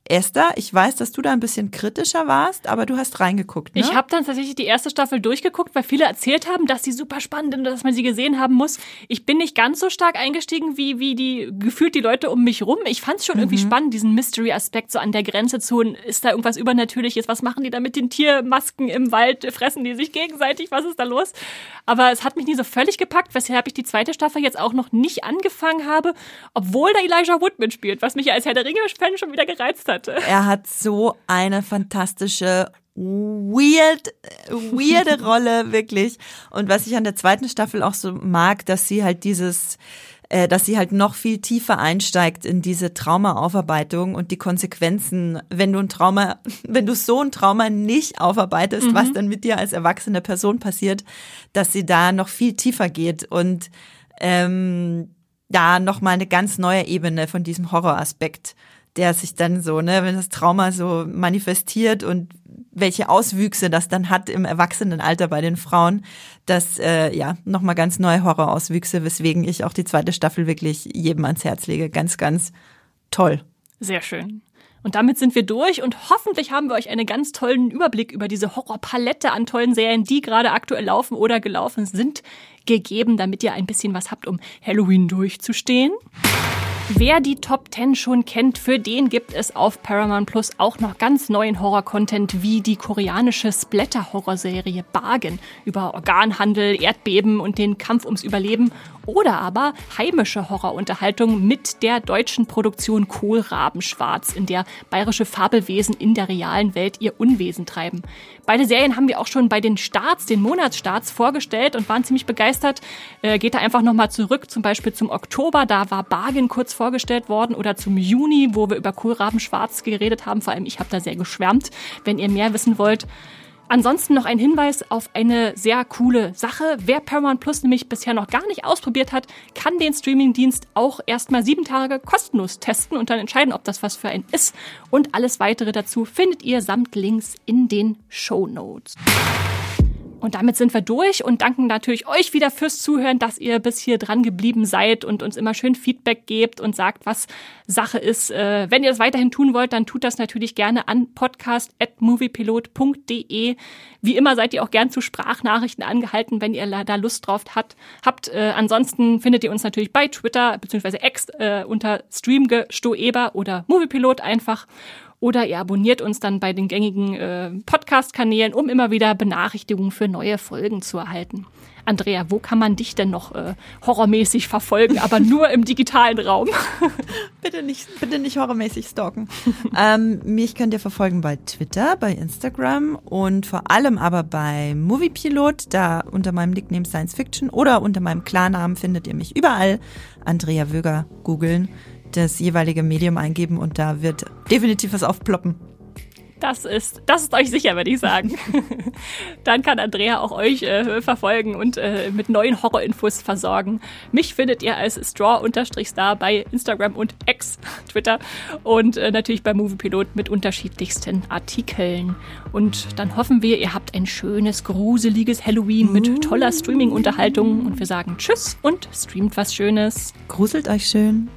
Esther, ich weiß, dass du da ein bisschen kritischer warst, aber du hast reingeguckt. Ne? Ich habe dann tatsächlich die erste Staffel durchgeguckt, weil viele erzählt haben, dass sie super spannend ist, dass man sie gesehen haben muss. Ich bin nicht ganz so stark eingestiegen, wie, wie die gefühlt die Leute um mich rum. Ich fand es schon mhm. irgendwie spannend, diesen Mystery-Aspekt so an der Grenze zu. Ist da irgendwas Übernatürliches? Was machen die da mit den Tiermasken im Wald? Fressen die sich gegenseitig? Was ist da los? Aber es hat mich nie so völlig gepackt, weshalb ich die zweite Staffel jetzt auch noch nicht angefangen habe, obwohl da Elijah Wood mitspielt, was mich ja als Herr der Ringe-Fan schon wieder gereizt hat hatte. Er hat so eine fantastische weird, weirde Rolle, wirklich. Und was ich an der zweiten Staffel auch so mag, dass sie halt dieses, äh, dass sie halt noch viel tiefer einsteigt in diese Traumaaufarbeitung und die Konsequenzen, wenn du ein Trauma, wenn du so ein Trauma nicht aufarbeitest, mhm. was dann mit dir als erwachsene Person passiert, dass sie da noch viel tiefer geht und ähm, da nochmal eine ganz neue Ebene von diesem Horroraspekt der sich dann so, ne, wenn das Trauma so manifestiert und welche Auswüchse das dann hat im Erwachsenenalter bei den Frauen, das äh, ja nochmal ganz neue Horrorauswüchse, weswegen ich auch die zweite Staffel wirklich jedem ans Herz lege. Ganz, ganz toll. Sehr schön. Und damit sind wir durch und hoffentlich haben wir euch einen ganz tollen Überblick über diese Horrorpalette an tollen Serien, die gerade aktuell laufen oder gelaufen sind, gegeben, damit ihr ein bisschen was habt, um Halloween durchzustehen. Wer die Top 10 schon kennt, für den gibt es auf Paramount Plus auch noch ganz neuen Horror-Content wie die koreanische Splatter-Horrorserie Bargain über Organhandel, Erdbeben und den Kampf ums Überleben oder aber heimische Horrorunterhaltung mit der deutschen Produktion Kohlrabenschwarz, in der bayerische Fabelwesen in der realen Welt ihr Unwesen treiben. Beide Serien haben wir auch schon bei den Starts, den Monatsstarts vorgestellt und waren ziemlich begeistert. Äh, geht da einfach nochmal zurück, zum Beispiel zum Oktober, da war Bargain kurz vorgestellt worden oder zum Juni, wo wir über Kohlraben Schwarz geredet haben. Vor allem ich habe da sehr geschwärmt. Wenn ihr mehr wissen wollt, Ansonsten noch ein Hinweis auf eine sehr coole Sache. Wer Paramount Plus nämlich bisher noch gar nicht ausprobiert hat, kann den Streamingdienst auch erstmal sieben Tage kostenlos testen und dann entscheiden, ob das was für einen ist. Und alles weitere dazu findet ihr samt Links in den Show Notes. Und damit sind wir durch und danken natürlich euch wieder fürs Zuhören, dass ihr bis hier dran geblieben seid und uns immer schön Feedback gebt und sagt, was Sache ist. Äh, wenn ihr das weiterhin tun wollt, dann tut das natürlich gerne an podcast.moviepilot.de. Wie immer seid ihr auch gern zu Sprachnachrichten angehalten, wenn ihr da Lust drauf habt. habt. Äh, ansonsten findet ihr uns natürlich bei Twitter bzw. Ex äh, unter Streamgestoeber oder Moviepilot einfach. Oder ihr abonniert uns dann bei den gängigen äh, Podcast-Kanälen, um immer wieder Benachrichtigungen für neue Folgen zu erhalten. Andrea, wo kann man dich denn noch äh, horrormäßig verfolgen, aber nur im digitalen Raum? bitte nicht, bitte nicht horrormäßig stalken. ähm, mich könnt ihr verfolgen bei Twitter, bei Instagram und vor allem aber bei Moviepilot, da unter meinem Nickname Science Fiction oder unter meinem Klarnamen findet ihr mich überall. Andrea Wöger googeln, das jeweilige Medium eingeben und da wird definitiv was aufploppen. Das ist, das ist euch sicher, würde ich sagen. Dann kann Andrea auch euch äh, verfolgen und äh, mit neuen Horrorinfos versorgen. Mich findet ihr als Straw-Star bei Instagram und X, Twitter und äh, natürlich bei Moviepilot mit unterschiedlichsten Artikeln. Und dann hoffen wir, ihr habt ein schönes, gruseliges Halloween mit toller Streaming-Unterhaltung und wir sagen Tschüss und streamt was Schönes. Gruselt euch schön.